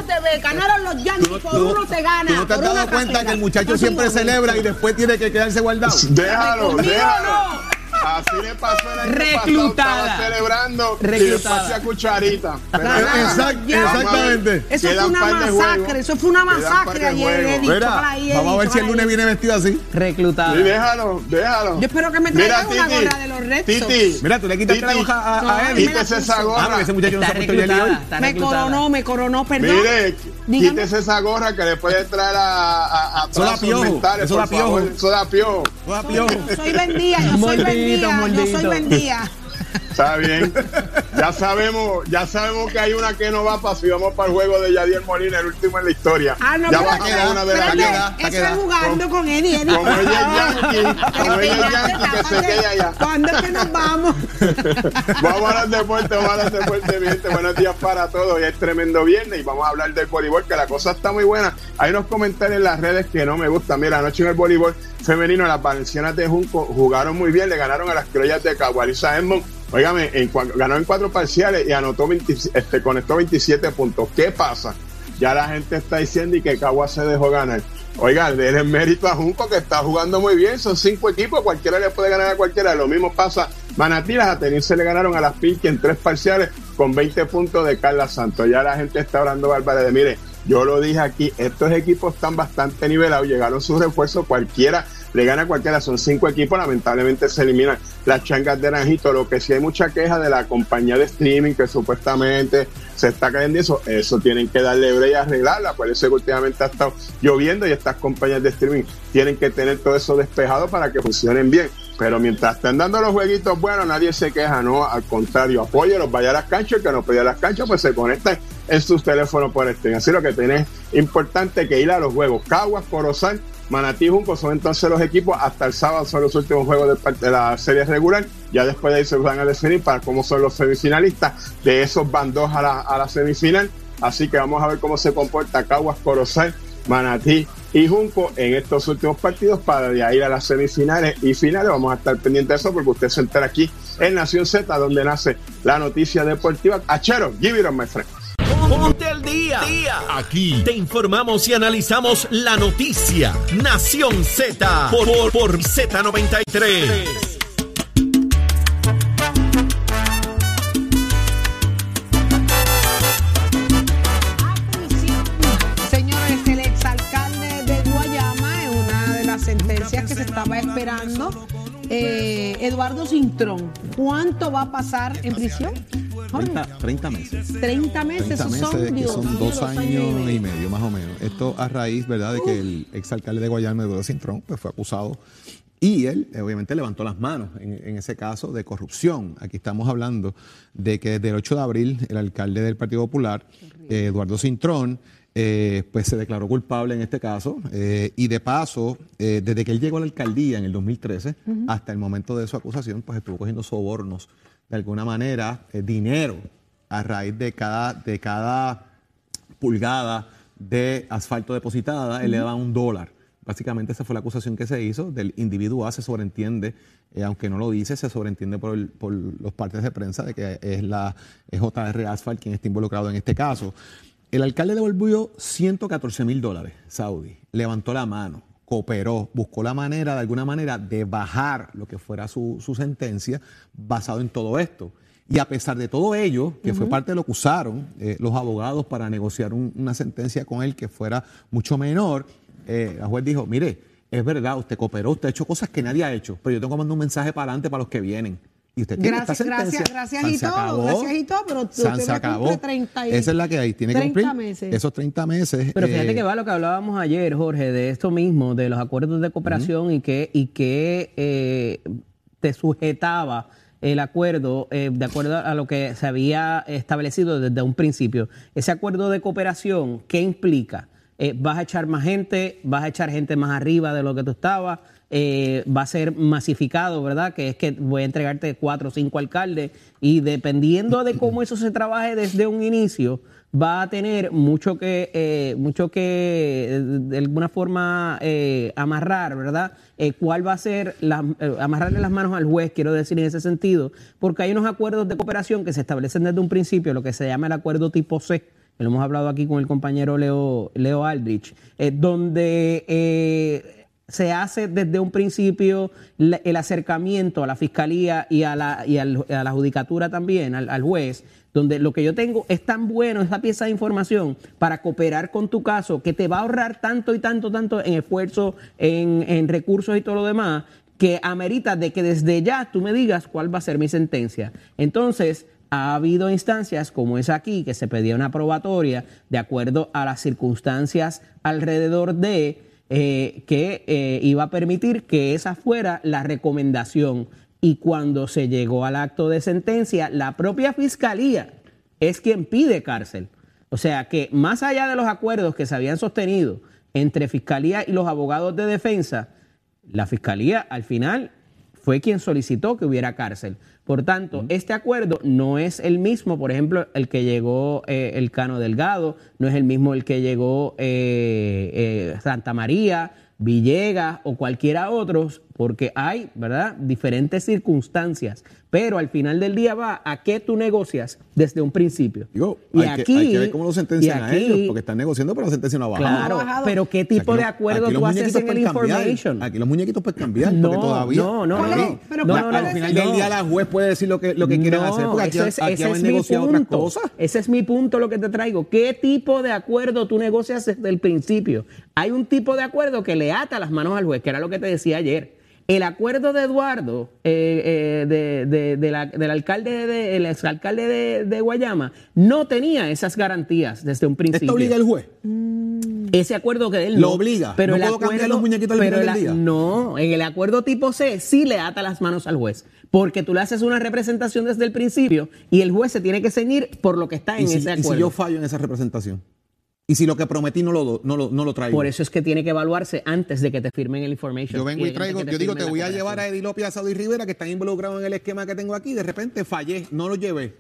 Speaker 3: ganaron los Yankees.
Speaker 4: No-
Speaker 3: por
Speaker 4: no-
Speaker 3: uno te gana.
Speaker 4: ¿Tú no te has dado cuenta que el muchacho
Speaker 3: No,
Speaker 4: siempre celebra y después tiene que quedarse guardado?
Speaker 7: Déjalo,
Speaker 3: Conmigo
Speaker 7: déjalo. Así le pasó el año
Speaker 5: Reclutada.
Speaker 7: pasado, estaba celebrando y
Speaker 5: Reclutada.
Speaker 7: cucharita. Pero
Speaker 3: Ganaron
Speaker 7: nada,
Speaker 3: los
Speaker 4: Exact- exactamente.
Speaker 3: Eso fue una masacre, eso fue una masacre ayer.
Speaker 4: Mira, vamos a ver si el lunes viene vestido así.
Speaker 5: Reclutada.
Speaker 7: Sí, déjalo, déjalo.
Speaker 3: Yo espero que me traigan una gorra de los Red.
Speaker 7: Titi,
Speaker 4: Mira, tú le quitaste la hoja a, a
Speaker 3: la
Speaker 7: Quítese esa.
Speaker 4: Ah,
Speaker 7: gorra.
Speaker 4: porque ese muchacho no se ha puesto.
Speaker 5: Está
Speaker 3: Me coronó, me coronó, perdón.
Speaker 7: Mire,
Speaker 3: Dígame.
Speaker 7: quítese esa gorra que le puede traer a, a, a trazos
Speaker 4: piojo, da piojo.
Speaker 7: da piojo.
Speaker 3: Soy, soy vendida, yo soy vendida, yo soy
Speaker 5: mordidito.
Speaker 7: Está bien. Ya sabemos, ya sabemos que hay una que no va para si vamos para el juego de Yadier Molina, el último en la historia.
Speaker 3: Ah, no,
Speaker 7: ya
Speaker 3: pero-
Speaker 7: va a quedar una de las
Speaker 3: espérate, Eso es jugando con Eddie, Eddie.
Speaker 7: Como ella es yankee, como ella es yankee, que se quede allá.
Speaker 3: ¿Cuándo es que nos vamos?
Speaker 7: Vamos a hablar de deporte, vamos a hablar de deporte, mi gente. Buenos días para todos. Hoy es tremendo viernes y vamos a hablar del voleibol, que la cosa está muy buena. Hay unos comentarios en las redes que no me gustan. Mira, anoche en el voleibol femenino, las valencianas de Junco jugaron muy bien, le ganaron a las criollas de Cagualiza Edmond. Óigame, en ganó en cuatro parciales y anotó 20 este, conectó 27 puntos. ¿Qué pasa? Ya la gente está diciendo y que Cagua se dejó ganar. Oiga, denle mérito a Junco que está jugando muy bien. Son cinco equipos, cualquiera le puede ganar a cualquiera. Lo mismo pasa Manatí, las Atenienses se le ganaron a las Pinky en tres parciales con 20 puntos de Carla Santos. Ya la gente está hablando barbaridad. Mire, yo lo dije aquí, estos equipos están bastante nivelados, llegaron sus refuerzos, cualquiera le gana a cualquiera, son cinco equipos, lamentablemente se eliminan las changas de Naranjito, lo que sí hay mucha queja de la compañía de streaming que supuestamente se está cayendo eso, eso tienen que darle brecha y arreglarla, por eso que últimamente ha estado lloviendo y estas compañías de streaming tienen que tener todo eso despejado para que funcionen bien. Pero mientras estén dando los jueguitos buenos, nadie se queja, no, al contrario, apóyelos, vaya a las canchas, que no vaya a las canchas, pues se conectan en sus teléfonos por streaming. Así lo que tenés importante que ir a los juegos. Caguas, Corozal, Manatí Junco son entonces los equipos. Hasta el sábado son los últimos juegos de, la serie regular. Ya después de ahí se van a definir para cómo son los semifinalistas. De esos van dos a la, semifinal. Así que vamos a ver cómo se comporta Caguas, Corozal, Manatí y Junco en estos últimos partidos para de ahí a las semifinales y finales. Vamos a estar pendientes de eso porque usted se entera aquí en Nación Z, donde nace la noticia deportiva. Achero, give it on, my friend.
Speaker 1: Ponte al día. Aquí te informamos y analizamos la noticia. Nación Z por, por, por Z93.
Speaker 3: Señores, el exalcalde de Guayama, en una de las sentencias que se estaba esperando, eh, Eduardo Cintrón, ¿cuánto va a pasar en prisión? Jorge,
Speaker 4: 30, 30 meses.
Speaker 3: 30 meses,
Speaker 4: 30
Speaker 3: esos
Speaker 4: meses,
Speaker 3: son,
Speaker 4: que dos años y medio, más o menos. Esto a raíz, ¿verdad?, de que el exalcalde de Guayama, Eduardo Cintrón, pues fue acusado y él, eh, obviamente, levantó las manos en, en ese caso de corrupción. Aquí estamos hablando de que desde el 8 de abril, el alcalde del Partido Popular, eh, Eduardo Cintrón, eh, pues se declaró culpable en este caso eh, y de paso, eh, desde que él llegó a la alcaldía en el 2013 hasta el momento de su acusación, pues estuvo cogiendo sobornos de alguna manera, dinero a raíz de cada, de cada pulgada de asfalto depositada, él le daba un dólar. Básicamente esa fue la acusación que se hizo del individuo A, se sobreentiende, aunque no lo dice, se sobreentiende por, el- por los partes de prensa de que es la es JR Asphalt quien está involucrado en este caso. El alcalde devolvió 114 mil dólares, Saudi, levantó la mano, cooperó, buscó la manera, de alguna manera, de bajar lo que fuera su, su sentencia basado en todo esto. Y a pesar de todo ello, que fue parte de lo que usaron eh, los abogados para negociar un- una sentencia con él que fuera mucho menor, eh, la juez dijo, mire, es verdad, usted cooperó, usted ha hecho cosas que nadie ha hecho, pero yo tengo que mandar un mensaje para adelante para los que vienen. Y usted tiene
Speaker 3: Gracias,
Speaker 4: esta sentencia.
Speaker 3: gracias, gracias y todo,
Speaker 4: acabó.
Speaker 3: gracias y todo, pero usted
Speaker 4: se acabó.
Speaker 3: cumple 30 y-
Speaker 4: Esa es la que hay, tiene que
Speaker 3: 30
Speaker 4: cumplir
Speaker 3: meses.
Speaker 4: esos 30 meses.
Speaker 5: Pero fíjate
Speaker 4: eh,
Speaker 5: que va lo que hablábamos ayer, Jorge, de esto mismo, de los acuerdos de cooperación y que, y que eh, te sujetaba el acuerdo eh, de acuerdo a lo que se había establecido desde un principio. Ese acuerdo de cooperación, ¿qué implica? Eh, vas a echar más gente, vas a echar gente más arriba de lo que tú estabas, eh, va a ser masificado, ¿verdad? Que es que voy a entregarte cuatro o cinco alcaldes y dependiendo de cómo eso se trabaje desde un inicio, va a tener mucho que, eh, mucho que eh, de alguna forma eh, amarrar, ¿verdad? Eh, ¿Cuál va a ser, la- amarrarle las manos al juez, quiero decir en ese sentido? Porque hay unos acuerdos de cooperación que se establecen desde un principio, lo que se llama el acuerdo tipo C, lo hemos hablado aquí con el compañero Leo, Leo Aldrich, eh, donde eh, se hace desde un principio el acercamiento a la fiscalía y a la, y a la judicatura también, al, al juez, donde lo que yo tengo es tan bueno, esa pieza de información, para cooperar con tu caso, que te va a ahorrar tanto y tanto, tanto en esfuerzo, en, en recursos y todo lo demás, que amerita de que desde ya tú me digas cuál va a ser mi sentencia. Entonces, ha habido instancias como es aquí, que se pedía una probatoria de acuerdo a las circunstancias alrededor de eh, que eh, iba a permitir que esa fuera la recomendación. y cuando se llegó al acto de sentencia, la propia fiscalía es quien pide cárcel. O sea que más allá de los acuerdos que se habían sostenido entre fiscalía y los abogados de defensa, la fiscalía al final fue quien solicitó que hubiera cárcel. Por tanto, este acuerdo no es el mismo, por ejemplo, el que llegó eh, el Cano Delgado, no es el mismo el que llegó eh, eh, Santa María, Villegas o cualquiera otros, porque hay, ¿verdad?, diferentes circunstancias. Pero al final del día va a qué tú negocias desde un principio.
Speaker 4: Digo,
Speaker 5: y
Speaker 4: hay,
Speaker 5: aquí,
Speaker 4: que, hay que ver cómo lo sentencian
Speaker 5: y
Speaker 4: a
Speaker 5: aquí-
Speaker 4: ellos, porque están negociando, pero la sentencia no ha bajado.
Speaker 5: Claro, pero ¿qué tipo
Speaker 4: Aquí
Speaker 5: de acuerdo
Speaker 4: aquí
Speaker 5: tú haces en el information?
Speaker 4: Aquí los muñequitos pueden cambiar,
Speaker 5: No,
Speaker 4: porque todavía.
Speaker 5: no, no,
Speaker 4: Aquí,
Speaker 5: no,
Speaker 3: pero
Speaker 5: no, no,
Speaker 4: al
Speaker 5: no,
Speaker 4: final
Speaker 5: no.
Speaker 4: del día la juez puede decir lo que, lo que quieren
Speaker 5: No,
Speaker 4: hacer, porque aquí,
Speaker 5: eso es-
Speaker 4: aquí
Speaker 5: es mi
Speaker 4: negociado otras
Speaker 5: punto.
Speaker 4: cosas.
Speaker 5: Ese es mi punto lo que te traigo. ¿Qué tipo de acuerdo tú negocias desde el principio? Hay un tipo de acuerdo que le ata las manos al juez, que era lo que te decía ayer. El acuerdo de Eduardo, eh, eh, de- de- de la- del alcalde, de, el exalcalde de, Guayama, no tenía esas garantías desde un principio.
Speaker 4: Esto obliga al juez.
Speaker 5: Ese acuerdo que él
Speaker 4: Lo
Speaker 5: no,
Speaker 4: obliga.
Speaker 5: Pero
Speaker 4: No
Speaker 5: el
Speaker 4: puedo
Speaker 5: acuerdo,
Speaker 4: cambiar los muñequitos al
Speaker 5: pero el
Speaker 4: del día.
Speaker 5: No, en el acuerdo tipo C sí le ata las manos al juez, porque tú le haces una representación desde el principio y el juez se tiene que ceñir por lo que está en
Speaker 4: Y si,
Speaker 5: ese
Speaker 4: y
Speaker 5: acuerdo.
Speaker 4: si yo fallo en esa representación. Y si lo que prometí no lo, no lo, no lo traigo.
Speaker 5: por eso es que tiene que evaluarse antes de que te firmen el information.
Speaker 4: Yo vengo y traigo, yo digo, te voy a llevar a Edilopia, Asado y Rivera, que están involucrados en el esquema que tengo aquí, de repente fallé, no lo llevé.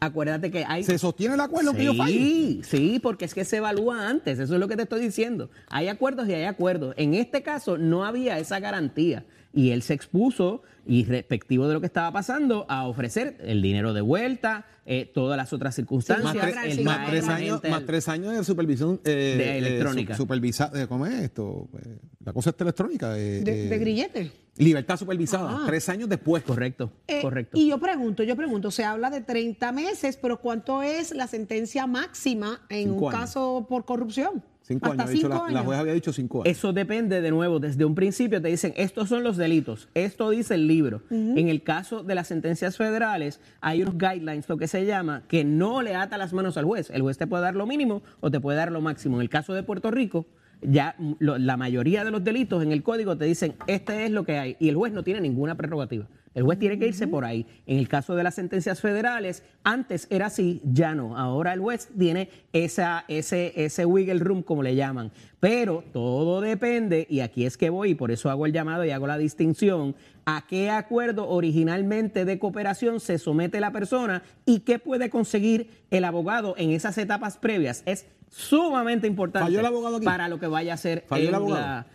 Speaker 5: Acuérdate que hay
Speaker 4: ¿Se sostiene el acuerdo que yo falle?
Speaker 5: Sí, sí, porque es que se evalúa antes, eso es lo que te estoy diciendo. Hay acuerdos y hay acuerdos. En este caso no había esa garantía y él se expuso y respectivo de lo que estaba pasando a ofrecer el dinero de vuelta, eh, todas las otras circunstancias,
Speaker 4: Más, tres,
Speaker 5: el
Speaker 4: más tres años, más tres años de supervisión eh,
Speaker 5: De
Speaker 4: eh,
Speaker 5: electrónica.
Speaker 4: su- supervisa- eh, ¿Cómo es esto? Eh, la cosa está electrónica. eh,
Speaker 3: De,
Speaker 4: eh,
Speaker 3: de grillete.
Speaker 4: Libertad supervisada.
Speaker 3: Ah.
Speaker 4: Tres años después.
Speaker 5: Correcto,
Speaker 3: Eh,
Speaker 5: correcto.
Speaker 3: Y yo pregunto, yo pregunto, se habla de 30 meses, pero ¿cuánto es la sentencia máxima en
Speaker 4: Cinco
Speaker 3: un
Speaker 4: años.
Speaker 3: caso por corrupción?
Speaker 4: Cinco
Speaker 3: Hasta
Speaker 4: años. dicho
Speaker 3: cinco
Speaker 4: la, la
Speaker 3: años.
Speaker 4: juez había dicho cinco años.
Speaker 5: Eso depende de nuevo, desde un principio te dicen, estos son los delitos, esto dice el libro. En el caso de las sentencias federales, hay unos guidelines, lo que se llama, que no le ata las manos al juez. El juez te puede dar lo mínimo o te puede dar lo máximo. En el caso de Puerto Rico, ya lo- la mayoría de los delitos en el código te dicen, este es lo que hay, y el juez no tiene ninguna prerrogativa. El juez tiene que irse por ahí. En el caso de las sentencias federales, antes era así, ya no. Ahora el juez tiene esa, ese, ese wiggle room, como le llaman. Pero todo depende, y aquí es que voy, y por eso hago el llamado y hago la distinción, a qué acuerdo originalmente de cooperación se somete la persona y qué puede conseguir el abogado en esas etapas previas. Es sumamente importante
Speaker 4: ¿Falló el abogado aquí?
Speaker 5: para lo que vaya a hacer
Speaker 4: ¿Falló el
Speaker 5: en
Speaker 4: abogado?
Speaker 5: la-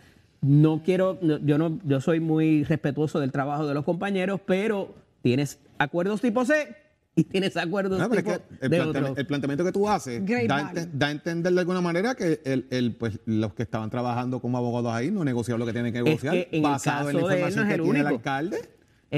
Speaker 5: no quiero, no, yo no, yo soy muy respetuoso del trabajo de los compañeros, pero tienes acuerdos tipo C y tienes acuerdos
Speaker 4: No, pero es
Speaker 5: tipo
Speaker 4: que el,
Speaker 5: de
Speaker 4: planteamiento,
Speaker 5: otro.
Speaker 4: el planteamiento que tú haces da, a
Speaker 3: value.
Speaker 4: ente- da a entender de alguna manera que el, el, pues, los que estaban trabajando como abogados ahí no negociaron lo que tienen que negociar
Speaker 5: que en el
Speaker 4: basado en la
Speaker 5: caso de él no
Speaker 4: información
Speaker 5: es
Speaker 4: que
Speaker 5: el
Speaker 4: tiene el alcalde.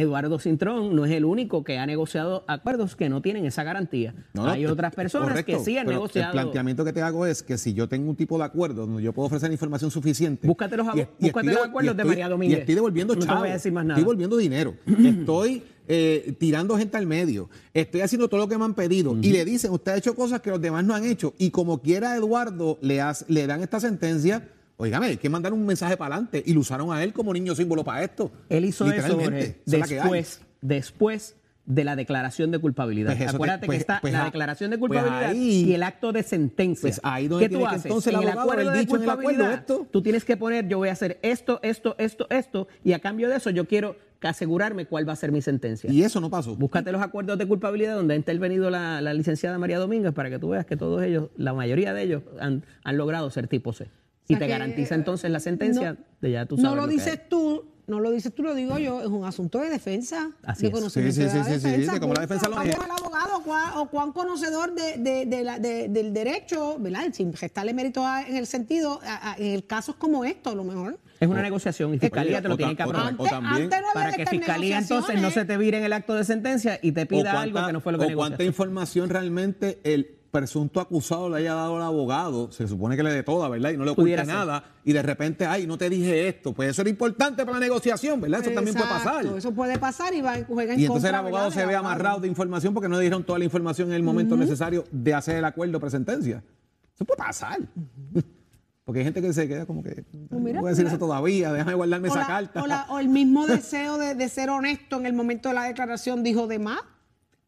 Speaker 5: Eduardo Cintrón no es el único que ha negociado acuerdos que no tienen esa garantía.
Speaker 4: No,
Speaker 5: Hay
Speaker 4: te-
Speaker 5: otras personas
Speaker 4: correcto,
Speaker 5: que sí han
Speaker 4: pero
Speaker 5: negociado.
Speaker 4: El planteamiento que te hago es que si yo tengo un tipo de acuerdo donde yo puedo ofrecer información suficiente.
Speaker 5: Búscate los
Speaker 4: y-
Speaker 5: búscate
Speaker 4: estoy
Speaker 5: los acuerdos de María Domínguez.
Speaker 4: Y estoy devolviendo
Speaker 5: No
Speaker 4: chavo,
Speaker 5: voy a decir más nada.
Speaker 4: Estoy devolviendo dinero. estoy eh, tirando gente al medio. Estoy haciendo todo lo que me han pedido. Y le dicen, usted ha hecho cosas que los demás no han hecho. Y como quiera Eduardo le, has- le dan esta sentencia. Oígame, hay que mandar un mensaje para adelante. Y lo usaron a él como niño símbolo para esto.
Speaker 5: Él hizo eso. Jorge,
Speaker 4: hay.
Speaker 5: después, después de la declaración de culpabilidad.
Speaker 4: Pues te-
Speaker 5: Acuérdate
Speaker 4: pues-
Speaker 5: que está
Speaker 4: pues
Speaker 5: la
Speaker 4: a-
Speaker 5: declaración de
Speaker 4: pues
Speaker 5: culpabilidad
Speaker 4: ahí-
Speaker 5: y el acto de sentencia.
Speaker 4: Pues ahí donde
Speaker 5: ¿Qué tú haces?
Speaker 4: entonces el
Speaker 5: en el acuerdo de
Speaker 4: dicho acuerdo
Speaker 5: culpabilidad,
Speaker 4: esto.
Speaker 5: tú tienes que poner, yo voy a hacer esto, esto, esto, esto, y a cambio de eso yo quiero asegurarme cuál va a ser mi sentencia.
Speaker 4: Y eso no pasó.
Speaker 5: Búscate los acuerdos de culpabilidad donde ha intervenido la, la licenciada María Domínguez para que tú veas que todos ellos, la mayoría de ellos, han, han logrado ser tipo C. Y
Speaker 3: sea
Speaker 5: te
Speaker 3: que,
Speaker 5: garantiza entonces la sentencia
Speaker 3: no-
Speaker 5: de ya tú sabes.
Speaker 3: No lo
Speaker 5: que
Speaker 3: dices tú, no lo dices tú, lo digo yo, es un asunto de defensa,
Speaker 5: Así
Speaker 3: de
Speaker 5: es.
Speaker 3: conocimiento
Speaker 4: Sí, sí,
Speaker 3: de la
Speaker 4: sí, sí, sí,
Speaker 3: defensa.
Speaker 4: la lo es.
Speaker 3: abogado cuán- o cuán conocedor de, de- de la- de- del derecho, ¿verdad? Sin gestarle mérito a- en el sentido, a- a- en casos como esto, a lo mejor.
Speaker 5: Es una negociación y fiscalía
Speaker 4: Oye,
Speaker 5: te lo tiene que aprobar.
Speaker 3: Antes, antes no
Speaker 5: Para
Speaker 3: de
Speaker 5: que fiscalía entonces no se te vire en el acto de sentencia y te pida
Speaker 4: cuánta,
Speaker 5: algo que no fue lo que
Speaker 4: o cuánta
Speaker 5: negociaste.
Speaker 4: información realmente el presunto acusado le haya dado al abogado, se supone que le dé toda, ¿verdad? Y no le
Speaker 5: ser.
Speaker 4: nada, y de repente, ay, no te dije esto, pues eso era importante para la negociación, ¿verdad? Eso también puede pasar.
Speaker 3: Eso puede pasar y va, juega en
Speaker 4: Y entonces el abogado
Speaker 3: ¿verdad?
Speaker 4: se ve amarrado de información porque no le dieron toda la información en el momento necesario de hacer el acuerdo presentencia. Eso puede pasar. Porque hay gente que se queda como que, no
Speaker 3: mira,
Speaker 4: voy a decir
Speaker 3: mira.
Speaker 4: eso todavía, déjame guardarme
Speaker 3: O,
Speaker 4: esa
Speaker 3: la-
Speaker 4: carta.
Speaker 3: o la- o el mismo deseo de, de ser honesto en el momento de la declaración dijo de más.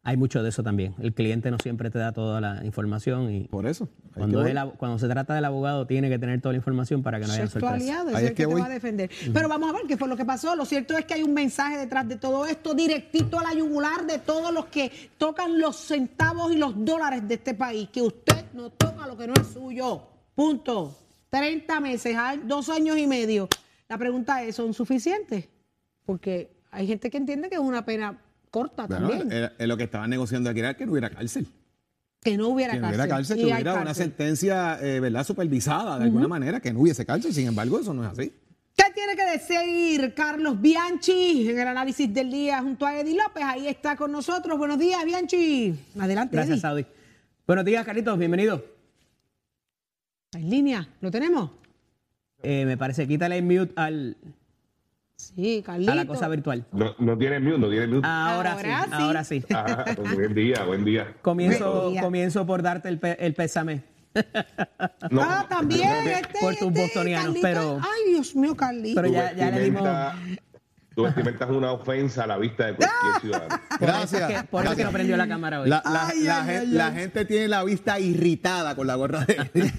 Speaker 5: Hay mucho de eso también. El cliente no siempre te da toda la información y
Speaker 4: Por eso.
Speaker 5: cuando, es el se trata del abogado tiene que tener toda la información para que no haya
Speaker 3: es tu
Speaker 5: sorpresa.
Speaker 3: aliado, es
Speaker 4: Ahí
Speaker 3: el
Speaker 4: es
Speaker 3: que,
Speaker 4: que
Speaker 3: te va a defender. Pero vamos a ver qué fue lo que pasó. Lo cierto es que hay un mensaje detrás de todo esto, directito a la yugular de todos los que tocan los centavos y los dólares de este país, que usted no toca lo que no es suyo. Punto. 30 meses, hay dos años y medio. La pregunta es, ¿son suficientes? Porque hay gente que entiende que es una pena corta
Speaker 4: Bueno,
Speaker 3: también.
Speaker 4: era- era lo que estaban negociando aquí era que no hubiera cárcel.
Speaker 3: que no hubiera
Speaker 4: Que no
Speaker 3: cárcel.
Speaker 4: hubiera cárcel, que hubiera una sentencia, eh, ¿verdad?, supervisada de alguna manera, que no hubiese cárcel. Sin embargo, eso no es así.
Speaker 3: ¿Qué tiene que decir Carlos Bianchi en el análisis del día junto a Eddie López? Ahí está con nosotros. Buenos días, Bianchi. Adelante,
Speaker 5: Gracias,
Speaker 3: Eddie.
Speaker 5: Saudi. Buenos días, Carlitos, bienvenido.
Speaker 3: En línea. ¿Lo tenemos?
Speaker 5: Eh, me parece, quítale el mute al,
Speaker 3: Sí, Carlito.
Speaker 5: a la cosa virtual.
Speaker 8: No, no tiene mute, no tiene mute.
Speaker 5: Ahora,
Speaker 3: Ahora
Speaker 5: sí,
Speaker 3: sí.
Speaker 5: ahora sí.
Speaker 8: Ah, buen día, buen día.
Speaker 5: Comienzo,
Speaker 3: Buen día.
Speaker 5: comienzo por darte el, pe- el pésame.
Speaker 8: No,
Speaker 3: ah, también. Este,
Speaker 5: por tus
Speaker 3: este,
Speaker 5: bostonianos,
Speaker 3: Carlito.
Speaker 5: pero-
Speaker 3: Ay, Dios mío, Carlito.
Speaker 5: Pero ya, ya le dimos.
Speaker 8: Vestimenta es una ofensa a la vista de cualquier ciudadano.
Speaker 5: Por eso es
Speaker 4: Gracias.
Speaker 5: que, por eso es que no prendió la cámara hoy.
Speaker 4: La, la-
Speaker 3: Ay,
Speaker 4: la
Speaker 3: ay,
Speaker 4: gen-
Speaker 3: ay,
Speaker 4: la
Speaker 3: ay.
Speaker 4: gente tiene la vista irritada con la gorra de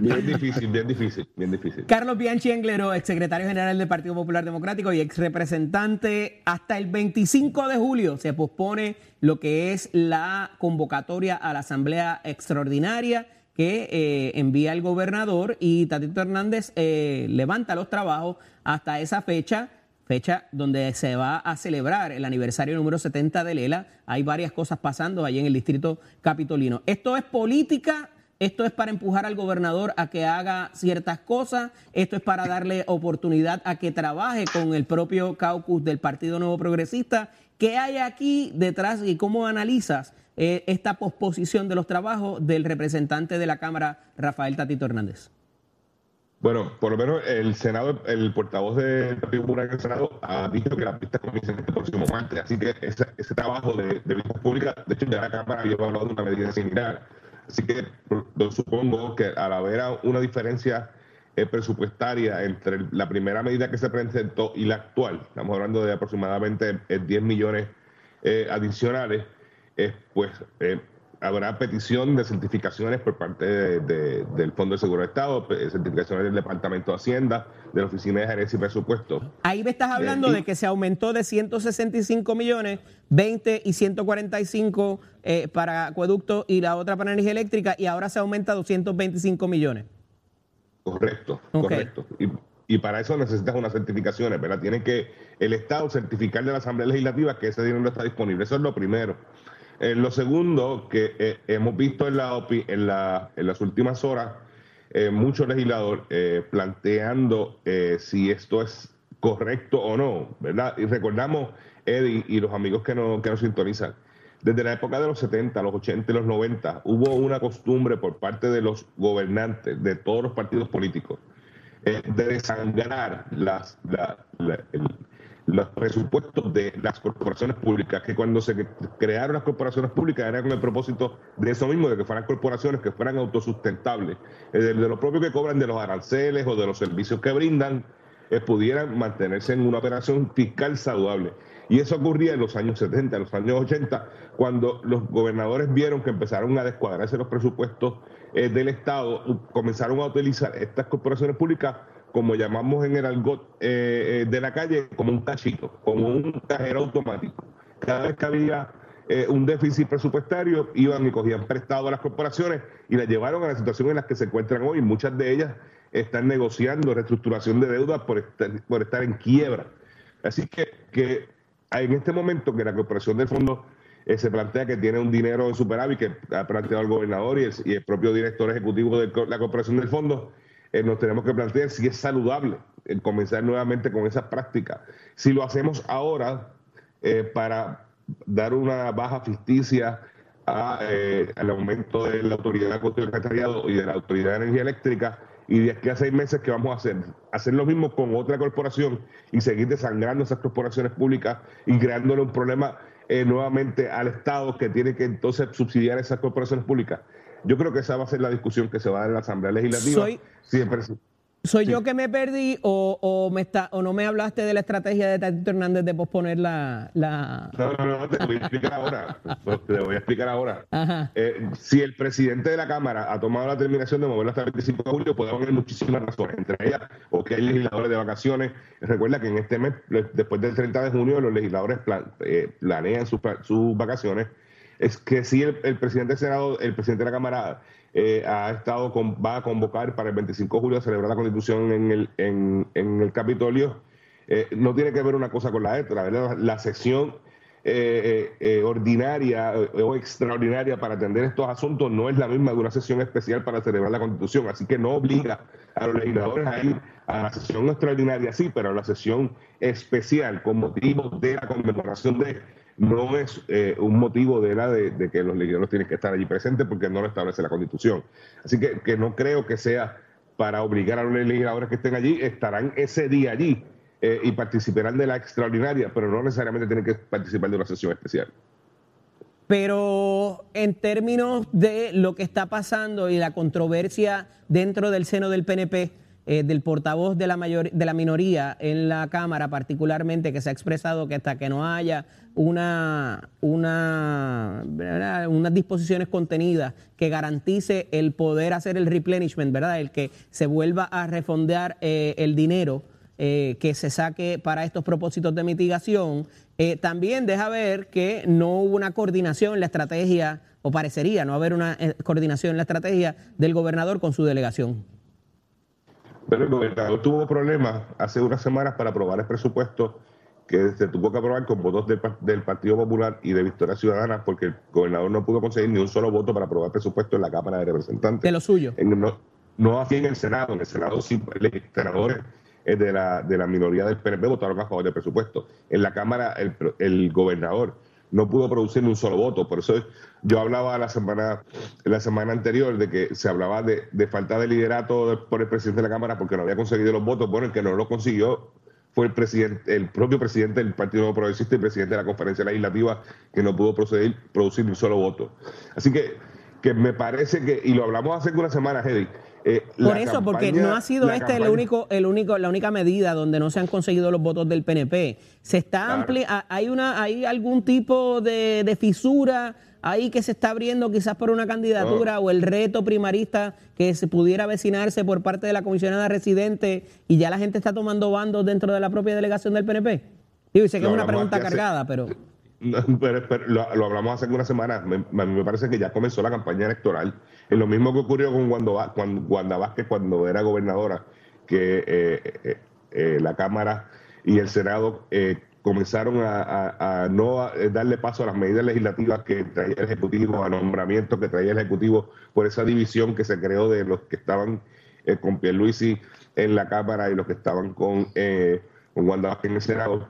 Speaker 8: bien difícil, bien difícil, bien difícil.
Speaker 5: Carlos Bianchi Englero, exsecretario general del Partido Popular Democrático y ex representante, hasta el 25 de julio se pospone lo que es la convocatoria a la Asamblea Extraordinaria que eh, envía el gobernador y Tatito Hernández eh, levanta los trabajos hasta esa fecha, fecha donde se va a celebrar el aniversario número 70 de Lela. Hay varias cosas pasando ahí en el distrito capitolino. Esto es política esto es para empujar al gobernador a que haga ciertas cosas, esto es para darle oportunidad a que trabaje con el propio caucus del Partido Nuevo Progresista. ¿Qué hay aquí detrás y cómo analizas eh, esta posposición de los trabajos del representante de la Cámara, Rafael Tatito Hernández?
Speaker 8: Bueno, por lo menos el Senado, el portavoz del Partido Popular en el Senado ha dicho que las vistas comienzan este próximo martes. Así que ese, ese trabajo de, de vistas públicas, de hecho ya la Cámara había hablado de una medida similar. Así que yo supongo que al haber una diferencia eh, presupuestaria entre la primera medida que se presentó y la actual, estamos hablando de aproximadamente eh, 10 millones eh, adicionales, eh, pues eh, habrá petición de certificaciones por parte de- de- del Fondo de Seguro de Estado, certificaciones del Departamento de Hacienda, de la Oficina de Gerencia y Presupuesto.
Speaker 5: Ahí me estás hablando
Speaker 8: y-
Speaker 5: de que se aumentó de 165 millones, 20 y 145 eh, para acueducto y la otra para energía eléctrica y ahora se aumenta a 225 millones.
Speaker 8: Correcto, correcto. Y, y para eso necesitas unas certificaciones, ¿verdad? Tiene que el Estado certificar de la Asamblea Legislativa que ese dinero está disponible. Eso es lo primero. Eh, lo segundo, que eh, hemos visto en, la, OPI en, la, en las últimas horas, eh, muchos legisladores eh, planteando eh, si esto es correcto o no, ¿verdad? Y recordamos, Eddie y los amigos que, no, que nos sintonizan, desde la época de los 70, los 80 y los 90, hubo una costumbre por parte de los gobernantes de todos los partidos políticos de desangrar las, la- la- los presupuestos de las corporaciones públicas, que cuando se crearon las corporaciones públicas era con el propósito de eso mismo, de que fueran corporaciones que fueran autosustentables, eh, de, lo propio que cobran de los aranceles o de los servicios que brindan, eh, pudieran mantenerse en una operación fiscal saludable. Y eso ocurría en los años 70, en los años 80, cuando los gobernadores vieron que empezaron a descuadrarse los presupuestos eh, del Estado, comenzaron a utilizar estas corporaciones públicas, como llamamos en el argot eh, eh, de la calle, como un cachito, como un cajero automático. Cada vez que había eh, un déficit presupuestario, iban y cogían prestado a las corporaciones y las llevaron a la situación en la que se encuentran hoy. Muchas de ellas están negociando reestructuración de deuda por estar, por estar en quiebra. Así que, que en este momento que la Corporación del Fondo eh, se plantea que tiene un dinero en superávit que ha planteado el gobernador y el, y el propio director ejecutivo de la Corporación del Fondo, eh, nos tenemos que plantear si es saludable comenzar nuevamente con esa práctica. Si lo hacemos ahora eh, para dar una baja ficticia eh, al aumento de la autoridad y de la autoridad de energía eléctrica y de aquí a seis meses ¿qué vamos a hacer? Hacer lo mismo con otra corporación y seguir desangrando esas corporaciones públicas y creándole un problema eh, nuevamente al Estado que tiene que entonces subsidiar esas corporaciones públicas. Yo creo que esa va a ser la discusión que se va a dar en la Asamblea Legislativa.
Speaker 5: Soy- ¿Soy
Speaker 8: Sí.
Speaker 5: yo que me perdí o, o me está, o no me hablaste de la estrategia de Tatito Hernández de posponer la... la...
Speaker 8: No, no, no, te voy a explicar ahora. Te voy a explicar ahora.
Speaker 5: Ajá.
Speaker 8: Eh, si el presidente de la Cámara ha tomado la determinación de moverlo hasta el 25 de julio, puede haber muchísimas razones, entre ellas o que hay legisladores de vacaciones. Recuerda que en este mes, después del 30 de junio, los legisladores plan- eh, planean sus, sus vacaciones. Es que si el, presidente Senado, el presidente de la Cámara eh, ha estado con- va a convocar para el 25 de julio a celebrar la Constitución en el, en, en el Capitolio, eh, no tiene que ver una cosa con la otra, ¿verdad? La sesión eh, eh, ordinaria o extraordinaria para atender estos asuntos no es la misma de una sesión especial para celebrar la Constitución, así que no obliga a los legisladores a ir a la sesión extraordinaria, sí, pero a la sesión especial con motivo de la conmemoración de no es eh, un motivo de la de, que los legisladores tienen que estar allí presentes porque no lo establece la Constitución. Así que, que no creo que sea para obligar a los legisladores que estén allí, estarán ese día allí eh, y participarán de la extraordinaria, pero no necesariamente tienen que participar de una sesión especial.
Speaker 5: Pero en términos de lo que está pasando y la controversia dentro del seno del PNP, eh, del portavoz de la, mayor, de la minoría en la Cámara, particularmente, que se ha expresado que hasta que no haya una, una, unas disposiciones contenidas que garantice el poder hacer el replenishment, ¿verdad? el que se vuelva a refondear eh, el dinero eh, que se saque para estos propósitos de mitigación, eh, también deja ver que no hubo una coordinación en la estrategia, o parecería no haber una coordinación en la estrategia del gobernador con su delegación.
Speaker 8: Pero el gobernador tuvo problemas hace unas semanas para aprobar el presupuesto que se tuvo que aprobar con votos del, par- del Partido Popular y de Victoria Ciudadana porque el gobernador no pudo conseguir ni un solo voto para aprobar el presupuesto en la Cámara de Representantes.
Speaker 5: De lo suyo.
Speaker 8: En- no, no aquí en el Senado, en el Senado sí, los senadores eh, de la, de la minoría del PNP votaron a favor del presupuesto. En la Cámara el, el gobernador no pudo producir ni un solo voto. Por eso yo hablaba la semana, la semana anterior de que se hablaba de, de falta de liderato de- por el presidente de la Cámara porque no había conseguido los votos. Bueno, el que no lo consiguió fue el presidente, el propio presidente del Partido Nuevo Progresista y presidente de la conferencia legislativa que no pudo proceder, producir ni un solo voto. Así que, que me parece que, y lo hablamos hace unas semanas, Eddie. Eh,
Speaker 5: Por eso, porque no ha sido este el único, el único, la única medida donde no se han conseguido los votos del PNP. Se está
Speaker 8: Claro.
Speaker 5: hay una, hay algún tipo de, de fisura ahí que se está abriendo quizás por una candidatura o el reto primarista que se pudiera avecinarse por parte de la comisionada residente y ya la gente está tomando bandos dentro de la propia delegación del PNP. Digo, y sé que es una pregunta
Speaker 8: hace-
Speaker 5: cargada, pero
Speaker 8: Pero, lo, lo hablamos hace algunas semanas. Me, me parece que ya comenzó la campaña electoral. Es lo mismo que ocurrió con Wanda, cuando, Wanda Vázquez cuando era gobernadora, que eh, eh, eh, la Cámara y el Senado eh, comenzaron a, no eh, darle paso a las medidas legislativas que traía el Ejecutivo, a nombramientos que traía el Ejecutivo por esa división que se creó de los que estaban eh, con Pierluisi en la Cámara y los que estaban con, eh, con Wanda Vázquez en el Senado.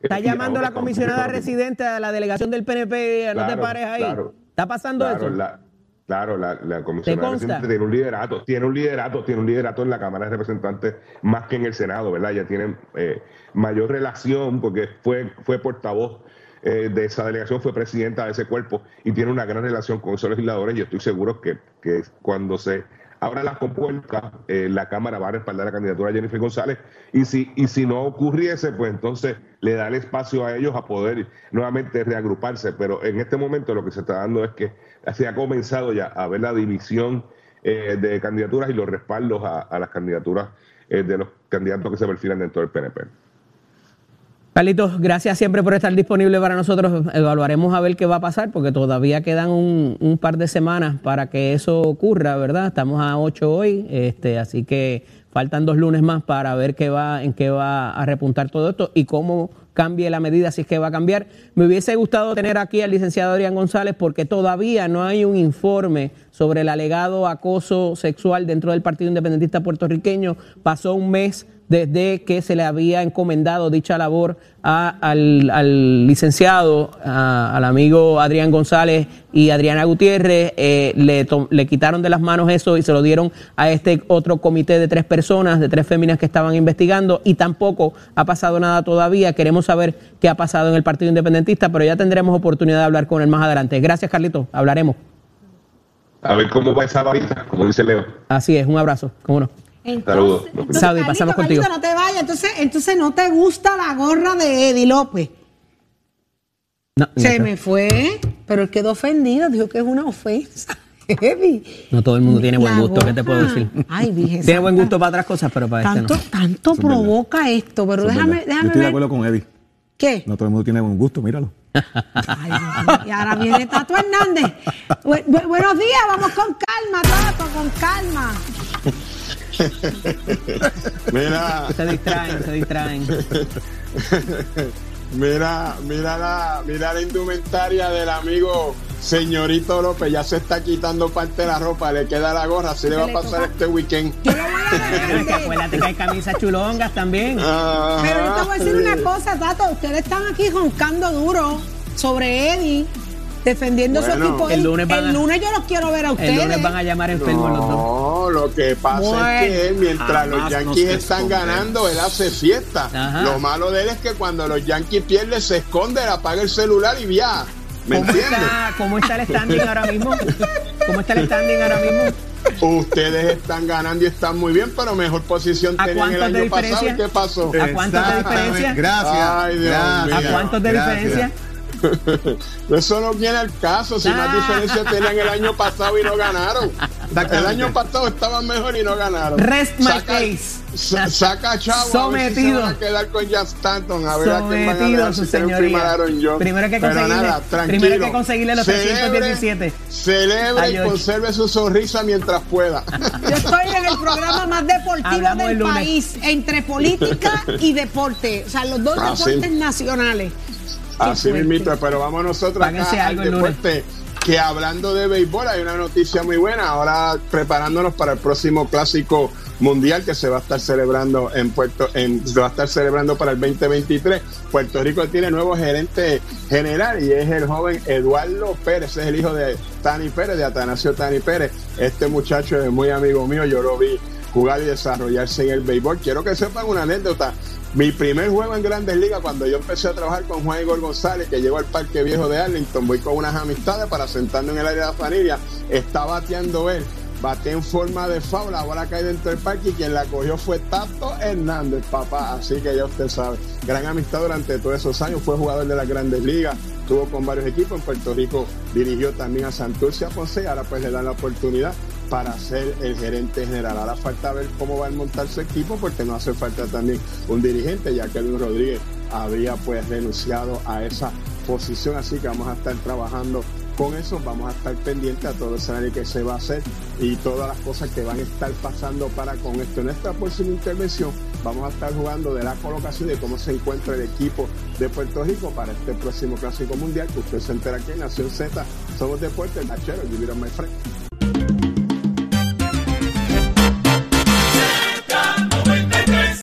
Speaker 5: Está
Speaker 8: Y
Speaker 5: llamando la comisionada residente a la delegación del PNP, no te pares ahí.
Speaker 8: claro.
Speaker 5: está pasando
Speaker 8: Claro,
Speaker 5: eso.
Speaker 8: la- claro, la, la comisionada residente tiene un liderato, tiene un liderato, tiene un liderato en la Cámara de Representantes más que en el Senado, ¿verdad? Ya tiene eh, mayor relación porque fue, fue portavoz eh, de esa delegación, fue presidenta de ese cuerpo y tiene una gran relación con esos legisladores y estoy seguro que, que cuando se abra las compuertas, eh, la Cámara va a respaldar la candidatura de Jennifer González y si, y si no ocurriese, pues entonces le da el espacio a ellos a poder nuevamente reagruparse, pero en este momento lo que se está dando es que se ha comenzado ya a ver la división eh, de candidaturas y los respaldos a, las candidaturas eh, de los candidatos que se perfilan dentro del PNP.
Speaker 5: Carlitos, gracias siempre por estar disponible para nosotros. Evaluaremos a ver qué va a pasar, porque todavía quedan un, un par de semanas para que eso ocurra, ¿verdad? Estamos a 8 hoy, este, así que faltan dos lunes más para ver qué va, en qué va a repuntar todo esto y cómo cambie la medida, si es que va a cambiar. Me hubiese gustado tener aquí al licenciado Adrián González porque todavía no hay un informe sobre el alegado acoso sexual dentro del Partido Independentista puertorriqueño. Pasó un mes desde que se le había encomendado dicha labor a- al, al licenciado, a- al amigo Adrián González y Adriana Gutiérrez, eh, le, le quitaron de las manos eso y se lo dieron a este otro comité de tres personas, de tres féminas que estaban investigando y tampoco ha pasado nada todavía. Queremos saber qué ha pasado en el Partido Independentista, pero ya tendremos oportunidad de hablar con él más adelante. Gracias, Carlito. Hablaremos.
Speaker 8: a ver cómo va esa varita, como dice Leo.
Speaker 5: Así es, un abrazo, ¿cómo no?
Speaker 8: Saludos.
Speaker 3: entonces,
Speaker 5: Saudi,
Speaker 3: Carlito,
Speaker 5: pasamos
Speaker 3: Carlito,
Speaker 5: contigo.
Speaker 3: no te vayas, entonces, entonces no te gusta la gorra de Eddie López.
Speaker 5: No,
Speaker 3: Se
Speaker 5: no,
Speaker 3: me fue, pero él quedó ofendido, dijo que es una ofensa. Eddie.
Speaker 5: no todo el mundo tiene buen gusto, ¿qué te puedo decir?
Speaker 3: Ay, Virgen
Speaker 5: Tiene buen gusto para otras cosas, pero para
Speaker 3: Tanto,
Speaker 5: este no.
Speaker 3: tanto provoca esto, pero déjame,
Speaker 4: verdad. Yo
Speaker 3: déjame
Speaker 4: estoy de acuerdo con Eddie.
Speaker 3: ¿Qué?
Speaker 4: No todo el mundo tiene buen gusto, míralo.
Speaker 3: Ay, y ahora viene Tato Hernández. Bu- bu- buenos días, vamos con calma, Tato, con calma.
Speaker 7: Mira,
Speaker 5: Se distraen, se distraen.
Speaker 7: mira, mira la, mira la indumentaria del amigo señorito López. Ya se está quitando parte de la ropa, le queda la gorra. Así le va a pasar
Speaker 3: toca.
Speaker 7: este weekend.
Speaker 3: Yo lo voy a
Speaker 5: Pero es que acuérdate que hay camisas chulongas también.
Speaker 7: Ajá.
Speaker 3: Pero yo te voy a decir una cosa, Tato. Ustedes están aquí roncando duro sobre Eddie, defendiendo su equipo.
Speaker 5: el lunes van a-
Speaker 3: el lunes yo los quiero ver a ustedes.
Speaker 5: El lunes van a llamar enfermos los dos.
Speaker 7: No, lo que pasa
Speaker 3: Bueno.
Speaker 7: es que él, mientras los Yankees están ganando, él hace fiesta.
Speaker 5: Ajá.
Speaker 7: Lo malo de él es que cuando los Yankees pierden, se esconde, apaga el celular y viaja. ¿Me
Speaker 5: ¿Cómo
Speaker 7: entiendes?
Speaker 5: está, ¿Cómo está el standing ahora mismo? ¿Cómo está el standing ahora mismo?
Speaker 7: Ustedes están ganando y están muy bien, pero mejor posición
Speaker 5: ¿A
Speaker 7: tenían el año pasado. Qué pasó?
Speaker 5: ¿A cuántos de diferencia?
Speaker 4: Gracias.
Speaker 7: Ay, Dios
Speaker 4: gracias,
Speaker 7: mío.
Speaker 5: ¿A cuántos de
Speaker 4: gracias.
Speaker 5: diferencia?
Speaker 7: Eso no viene al caso. Si más
Speaker 5: Ah.
Speaker 7: diferencia tenían el año pasado y no ganaron. El año pasado estaban mejor y no ganaron.
Speaker 5: Rest my
Speaker 7: Saca-
Speaker 5: case.
Speaker 7: sa- saca a chavo a ver si se
Speaker 5: Sometido.
Speaker 7: van a quedar con Jan Stanton. A ver a quién van a
Speaker 5: Sometido, su
Speaker 7: si
Speaker 5: señoría.
Speaker 7: Jones.
Speaker 5: Primero que
Speaker 7: Pero
Speaker 5: conseguirle-
Speaker 7: nada, tranquilo.
Speaker 5: primero hay que conseguirle los 317.
Speaker 7: Celebre
Speaker 5: A
Speaker 7: y conserve su sonrisa mientras pueda.
Speaker 3: Yo estoy en el programa más deportivo
Speaker 5: Hablamos
Speaker 3: del país, entre política y deporte. O sea, los dos
Speaker 7: Ah, sí.
Speaker 3: deportes nacionales.
Speaker 7: Así mismito, pero vamos nosotros
Speaker 5: Páguense
Speaker 7: acá
Speaker 5: algo
Speaker 7: al deporte. Que hablando de béisbol, hay una noticia muy buena. Ahora preparándonos para el próximo clásico mundial que se va a estar celebrando en Puerto, en, se va a estar celebrando para el 2023. Puerto Rico tiene nuevo gerente general y es el joven Eduardo Pérez, es el hijo de Tani Pérez, de Atanasio Tani Pérez. Este muchacho es muy amigo mío, yo lo vi jugar y desarrollarse en el béisbol. Quiero que sepan una anécdota. Mi primer juego en Grandes Ligas, cuando yo empecé a trabajar con Juan Igor González, que llegó al Parque Viejo de Arlington, voy con unas amistades para sentarnos en el área de la familia, está bateando él, bate en forma de foul, la bola cae dentro del parque y quien la cogió fue Tato Hernández, papá, así que ya usted sabe, gran amistad durante todos esos años, fue jugador de las Grandes Ligas, estuvo con varios equipos, en Puerto Rico dirigió también a Santurce, a Ponce, ahora pues le dan la oportunidad para ser el gerente general. Ahora falta ver cómo va a montar su equipo porque no hace falta también un dirigente, ya que Luis Rodríguez había pues renunciado a esa posición, así que vamos a estar trabajando con eso, vamos a estar pendientes a todo ese área que se va a hacer y todas las cosas que van a estar pasando para con esto. En esta próxima intervención vamos a estar jugando de la colocación de cómo se encuentra el equipo de Puerto Rico para este próximo Clásico Mundial, que usted se entera aquí en Nación Z. Somos Deportes, Nachero, you my friend.